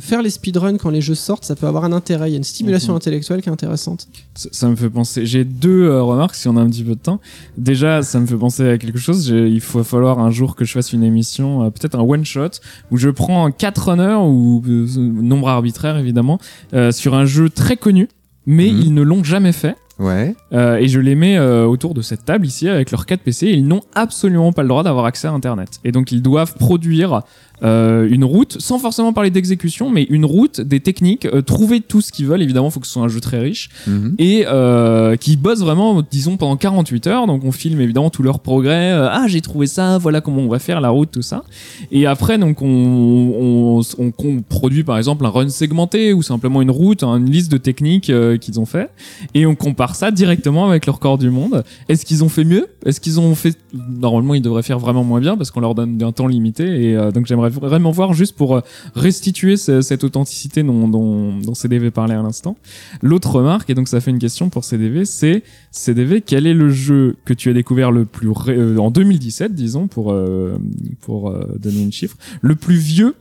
faire les speedruns quand les jeux sortent, ça peut avoir un intérêt. Il y a une stimulation Mhm. intellectuelle qui est intéressante. Ça, ça me fait penser. J'ai deux euh, remarques si on a un petit peu de temps. Déjà, ça me fait penser à quelque chose. Il faut falloir un jour que je fasse une émission, euh, peut-être un one shot, où je prends quatre runners ou euh, nombre arbitraire évidemment euh, sur un jeu très connu, mais Mhm. ils ne l'ont jamais fait. Ouais. Euh, et je les mets euh, autour de cette table ici avec leurs 4 PC. Ils n'ont absolument pas le droit d'avoir accès à Internet. Et donc ils doivent produire euh, une route, sans forcément parler d'exécution, mais une route, des techniques, euh, trouver tout ce qu'ils veulent. Évidemment, il faut que ce soit un jeu très riche Mhm. et euh, qui bossent vraiment, disons, pendant 48 heures. Donc on filme évidemment tout leur progrès. Euh, ah, j'ai trouvé ça, voilà comment on va faire la route, tout ça. Et après, donc on, on, on- on produit par exemple un run segmenté ou simplement une route, hein, une liste de techniques euh, qu'ils ont fait, et on compare ça directement avec leur corps du monde. Est-ce qu'ils ont fait mieux? Est-ce qu'ils ont fait Normalement, ils devraient faire vraiment moins bien parce qu'on leur donne un temps limité. Et euh, donc j'aimerais vraiment voir juste pour euh, restituer ce- cette authenticité dont, dont, dont CDV parlait à l'instant. L'autre remarque, et donc ça fait une question pour CDV, c'est CDV, quel est le jeu que tu as découvert le plus ré- euh, en 2017, disons, pour euh, pour euh, donner une chiffre, le plus vieux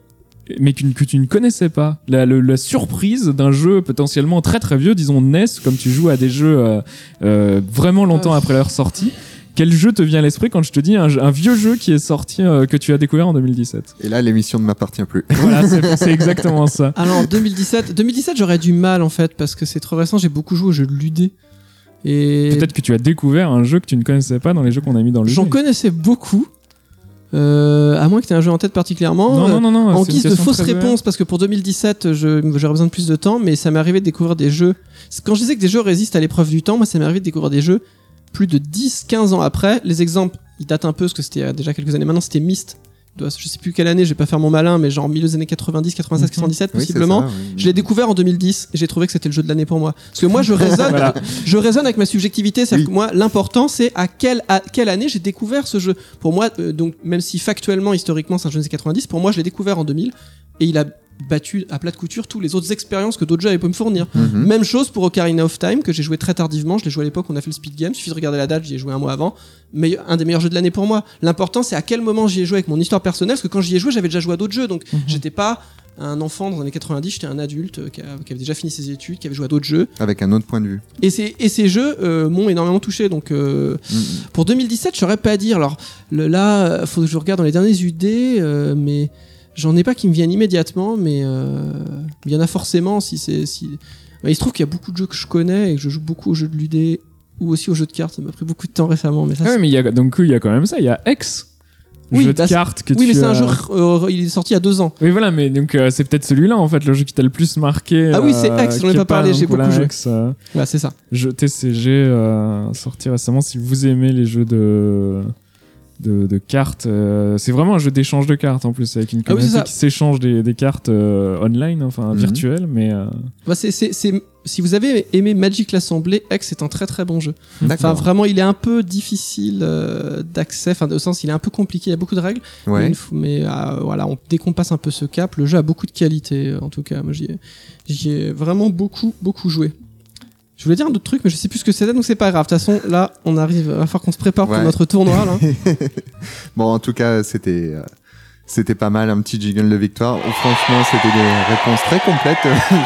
mais que, que tu ne connaissais pas? La, le- la surprise d'un jeu potentiellement très très vieux, disons NES, comme tu joues à des jeux euh, euh, vraiment longtemps Ah. après leur sortie. Quel jeu te vient à l'esprit quand je te dis un, jeu- un vieux jeu qui est sorti, euh, que tu as découvert en 2017 Et là, l'émission ne m'appartient plus. Voilà, c'est exactement ça. Alors 2017, 2017 j'aurais du mal en fait parce que c'est trop récent. J'ai beaucoup joué aux jeux de ludé et Peut-être que tu as découvert un jeu que tu ne connaissais pas dans les jeux qu'on a mis dans le jeu. j'en connaissais beaucoup. Euh, à moins que tu aies un jeu en tête particulièrement. Non, Euh, non, non, non. en guise de question fausse très ouverte. réponse, parce que pour 2017, je- j'aurais besoin de plus de temps, mais ça m'est arrivé de découvrir des jeux. Quand je disais que des jeux résistent à l'épreuve du temps, moi ça m'est arrivé de découvrir des jeux plus de 10-15 ans après. Les exemples, ils datent un peu, parce que c'était a déjà quelques années maintenant, c'était Myst. Je sais plus quelle année, je vais pas faire mon malin, mais genre milieu des années 90, 96, Mhm. 97 Oui, c'est possiblement. ça, oui. Je l'ai découvert en 2010 et j'ai trouvé que c'était le jeu de l'année pour moi. Parce que moi, je raisonne, Voilà. je raisonne avec ma subjectivité. C'est-à-dire Oui. que moi, l'important, c'est à quelle, à quelle année j'ai découvert ce jeu. Pour moi, euh, donc, même si factuellement, historiquement, c'est un jeu des années 90, pour moi, je l'ai découvert en 2000 et il a battu à plat de couture toutes les autres expériences que d'autres jeux avaient pu me fournir. Mhm. Même chose pour Ocarina of Time, que j'ai joué très tardivement. Je l'ai joué à l'époque, on a fait le speed game. Suffit de regarder la date, j'y ai joué un mois avant. Mais un des meilleurs jeux de l'année pour moi. L'important, c'est à quel moment j'y ai joué avec mon histoire personnelle. Parce que quand j'y ai joué, j'avais déjà joué à d'autres jeux. Donc, j'étais pas un enfant dans les années 90, j'étais un adulte euh, qui, a- qui avait déjà fini ses études, qui avait joué à d'autres jeux. Avec un autre point de vue. Et ces, et ces jeux euh, m'ont énormément touché. Donc, euh, Mhm. pour 2017, je saurais pas dire. Alors le, là, faut que je regarde dans les derniers UD, euh, mais j'en ai pas qui me viennent immédiatement, mais euh, il y en a forcément. Si c'est si, Bah, il se trouve qu'il y a beaucoup de jeux que je connais et que je joue beaucoup aux jeux de l'UD ou aussi aux jeux de cartes. Ça m'a pris beaucoup de temps récemment, mais ça. Ah c'est- ouais, mais il y a, donc il y a quand même ça. Il y a X, Oui, jeu bah, de c'est- cartes que oui, mais tu c'est un as- jeu. euh, il est sorti il y a deux ans. Oui, voilà, mais donc euh, c'est peut-être celui-là en fait, le jeu qui t'a le plus marqué. Ah oui, c'est X, j'en ai pas parlé, un j'ai beaucoup joué. X, Voilà, c'est ça. jeu TCG sorti récemment. Si vous aimez les jeux de de, de cartes, euh, c'est vraiment un jeu d'échange de cartes en plus avec une Ah oui, communauté qui s'échange des, des cartes euh, online, enfin Mhm. virtuelles, mais euh, Bah, c'est, c'est, c'est- si vous avez aimé Magic l'Assemblée, X est un très très bon jeu. Enfin, D'accord. vraiment, il est un peu difficile euh, d'accès, enfin, au sens, il est un peu compliqué, il y a beaucoup de règles. Mais, Ouais. mais euh, voilà, on, dès qu'on passe un peu ce cap, le jeu a beaucoup de qualité, euh, en tout cas. Moi, j'y ai, j'y ai vraiment beaucoup, beaucoup joué. Je voulais dire un autre truc, mais je sais plus ce que c'était, donc c'est pas grave. De toute façon, là, on arrive, il va falloir qu'on se prépare Ouais. pour notre tournoi, là. Bon, en tout cas, c'était euh, c'était pas mal, un petit jiggle de victoire. Oh, franchement, c'était des réponses très complètes. Bon,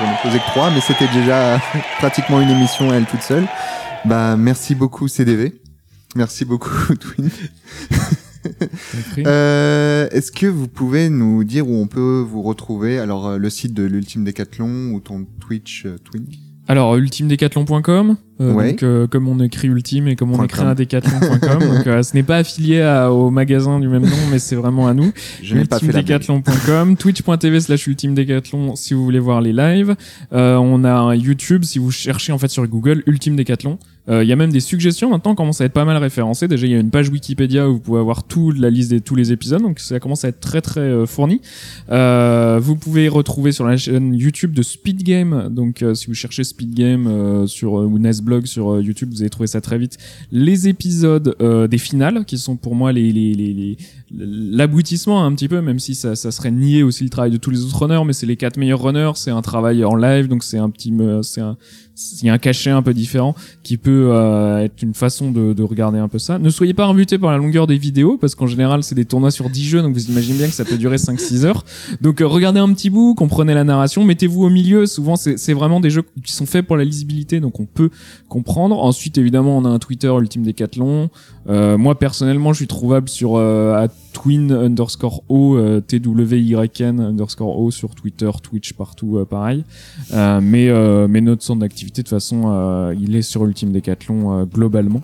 J'en ai posé que trois, mais c'était déjà pratiquement une émission à elle toute seule. Bah, merci beaucoup CDV. Merci beaucoup Twin. Euh, Est-ce que vous pouvez nous dire où on peut vous retrouver? Alors, euh, le site de l'Ultime Décathlon ou ton Twitch euh, Twin? Alors, ultimedecathlon.com, euh, Ouais. donc, euh, comme on écrit ultime et comme on Point écrit com. un décathlon.com. donc, euh, ce n'est pas affilié à- au magasin du même nom, mais c'est vraiment à nous. Ultimedecathlon.com, twitch.tv slash ultimedecathlon si vous voulez voir les lives. Euh, on a un YouTube si vous cherchez en fait sur Google Ultime Euh, Il y a même des suggestions maintenant, commence à être pas mal référencé. Déjà, il y a une page Wikipédia où vous pouvez avoir toute la liste de tous les épisodes, donc ça commence à être très très euh, fourni. Euh, vous pouvez retrouver sur la chaîne YouTube de Speed Game, donc euh, si vous cherchez Speed Game euh, sur ou Nesblog sur YouTube, vous allez trouver ça très vite. Les épisodes des finales, qui sont pour moi les, les, les, les- l'aboutissement un petit peu, même si ça, ça serait nier aussi le travail de tous les autres runners, mais c'est les quatre meilleurs runners, c'est un travail en live, donc c'est un petit, c'est un, il y a un cachet un peu différent qui peut euh, être une façon de, de regarder un peu ça. Ne soyez pas imbuté par la longueur des vidéos, parce qu'en général, c'est des tournois sur 10 jeux, donc vous imaginez bien que ça peut durer 5-6 heures. Donc euh, regardez un petit bout, comprenez la narration, mettez-vous au milieu. Souvent, c'est c'est vraiment des jeux qui sont faits pour la lisibilité, donc on peut comprendre. Ensuite, évidemment, on a un Twitter Ultime Décathlon. Euh, moi, personnellement, je suis trouvable sur euh, à twin underscore o euh, twyn underscore o sur Twitter, Twitch, partout, euh, pareil. Euh, mais euh, mais notre centre d'activité, de toute façon, euh, il est sur Ultime Décathlon euh, globalement.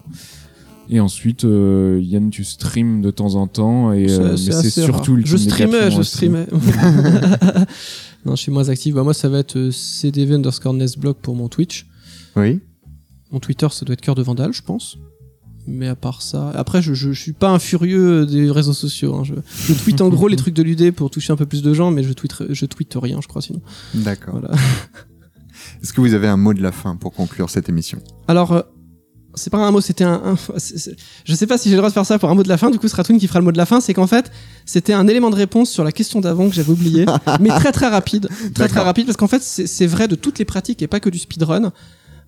Et ensuite, euh, Yann, tu stream de temps en temps, et euh, mais c'est surtout rare. Ultime Je streamais, Décathlon je aussi. streamais. non, je suis moins actif. Bah, moi, ça va être CDV underscore Nesblog pour mon Twitch. Oui. Mon Twitter, ça doit être Cœur de Vandal, je pense. Mais à part ça, après, je, je, je suis pas un furieux des réseaux sociaux. hein. Je, je tweete en gros les trucs de l'UD pour toucher un peu plus de gens, mais je tweete, je tweete rien, je crois, sinon. D'accord. Voilà. Est-ce que vous avez un mot de la fin pour conclure cette émission? Alors, euh, c'est pas un mot, c'était un. un- c'est- je sais pas si j'ai le droit de faire ça pour un mot de la fin. Du coup, ce sera Twin qui fera le mot de la fin. C'est qu'en fait, c'était un élément de réponse sur la question d'avant que j'avais oublié, mais très très rapide, très très rapide, parce qu'en fait, c'est vrai de toutes les pratiques et pas que du speedrun.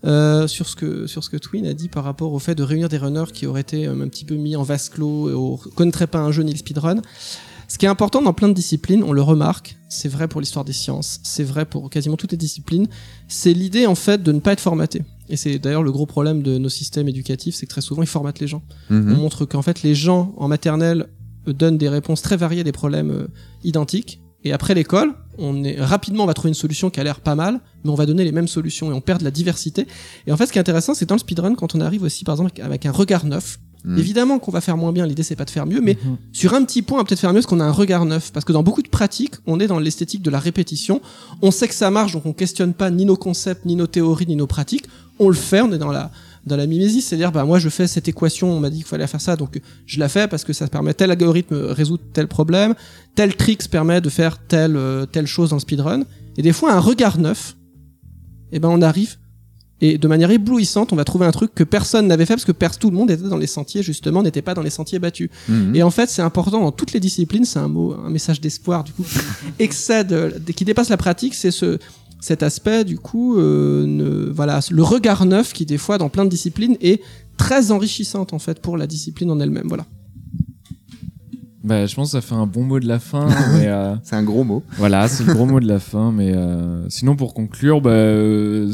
Euh, sur ce que sur ce que Twin a dit par rapport au fait de réunir des runners qui auraient été euh, un petit peu mis en vase clos et on connaîtrait pas un jeu ni le speedrun. Ce qui est important dans plein de disciplines, on le remarque, c'est vrai pour l'histoire des sciences, c'est vrai pour quasiment toutes les disciplines, c'est l'idée en fait de ne pas être formaté. Et c'est d'ailleurs le gros problème de nos systèmes éducatifs, c'est que très souvent ils formatent les gens. Mhm. On montre qu'en fait les gens en maternelle euh, donnent des réponses très variées à des problèmes euh, identiques. Et après l'école, on est rapidement on va trouver une solution qui a l'air pas mal, mais on va donner les mêmes solutions et on perd de la diversité. Et en fait, ce qui est intéressant, c'est dans le speedrun quand on arrive aussi, par exemple, avec un regard neuf. Mhm. Évidemment qu'on va faire moins bien. L'idée c'est pas de faire mieux, mais Mhm. sur un petit point, on va peut-être faire mieux parce qu'on a un regard neuf. Parce que dans beaucoup de pratiques, on est dans l'esthétique de la répétition. On sait que ça marche, donc on questionne pas ni nos concepts, ni nos théories, ni nos pratiques. On le fait, on est dans la dans la mimésis, c'est-à-dire bah moi je fais cette équation, on m'a dit qu'il fallait faire ça, donc je la fais parce que ça permet tel algorithme résoudre tel problème, tel trick permet de faire telle euh, telle chose dans le speedrun. Et des fois un regard neuf, et ben on arrive et de manière éblouissante, on va trouver un truc que personne n'avait fait parce que tout le monde était dans les sentiers justement, n'était pas dans les sentiers battus. Mhm. Et en fait, c'est important dans toutes les disciplines, c'est un mot, un message d'espoir du coup, qui excède, euh, qui dépasse la pratique, c'est ce cet aspect du coup, euh, ne- voilà, le regard neuf qui des fois dans plein de disciplines est très enrichissante en fait pour la discipline en elle-même. Voilà. Bah, je pense que ça fait un bon mot de la fin, euh, C'est un gros mot. voilà, c'est le gros mot de la fin. Mais euh, sinon, pour conclure, bah, euh,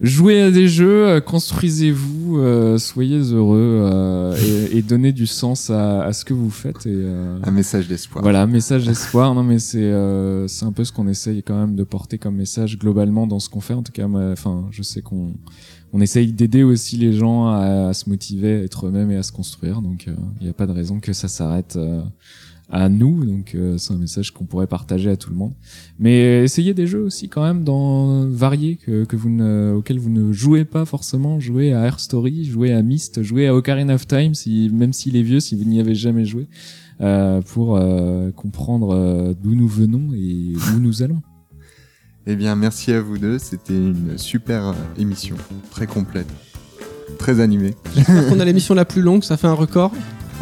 jouez à des jeux, euh, construisez-vous, euh, soyez heureux euh, et, et donnez du sens à, à ce que vous faites. Et euh, Un message d'espoir. voilà, message d'espoir. Non, mais c'est euh, c'est un peu ce qu'on essaye quand même de porter comme message globalement dans ce qu'on fait. En tout cas, enfin, je sais qu'on on essaye d'aider aussi les gens à, à se motiver, à être eux-mêmes et à se construire. Donc, il n'y a pas de raison que ça s'arrête euh, à nous. Donc, euh, c'est un message qu'on pourrait partager à tout le monde. Mais essayez des jeux aussi quand même dans variés que, que vous ne, auxquels vous ne jouez pas forcément. Jouez à Air Story, jouez à Myst, jouez à Ocarina of Time, si, même s'il est vieux, si vous n'y avez jamais joué, euh, pour euh, comprendre euh, d'où nous venons et où nous allons. Eh bien, merci à vous deux. C'était une super euh, émission, très complète, très animée. on a l'émission la plus longue, ça fait un record.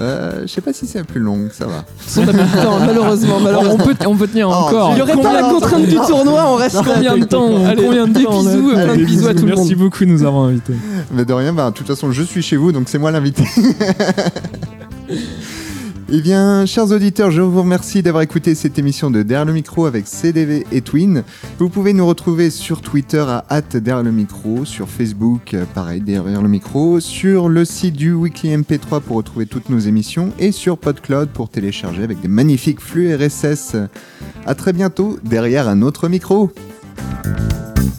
Euh, je sais pas si c'est la plus longue, ça va. On a plus de temps, malheureusement, malheureusement. on peut, on peut tenir Oh, encore. Il y aurait pas la contrainte du tournoi, on reste Combien de temps Allez, Combien de temps bisous, a plein de bisous à tout le Merci monde. beaucoup de nous avoir invités. Mais de rien, bah, de toute façon, je suis chez vous, donc c'est moi l'invité. Eh bien, chers auditeurs, je vous remercie d'avoir écouté cette émission de Derrière le micro avec CDV et Twin. Vous pouvez nous retrouver sur Twitter à hâte derrière le micro, sur Facebook, euh, pareil, derrière le micro, sur le site du Weekly MP3 pour retrouver toutes nos émissions et sur PodCloud pour télécharger avec des magnifiques flux RSS. À très bientôt derrière un autre micro.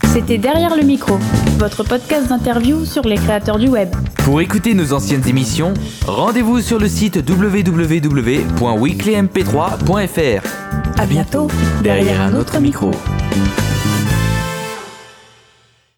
C'était Derrière le micro, votre podcast d'interview sur les créateurs du web. Pour écouter nos anciennes émissions, rendez-vous sur le site www.weeklymp3.fr. À bientôt, derrière un autre micro.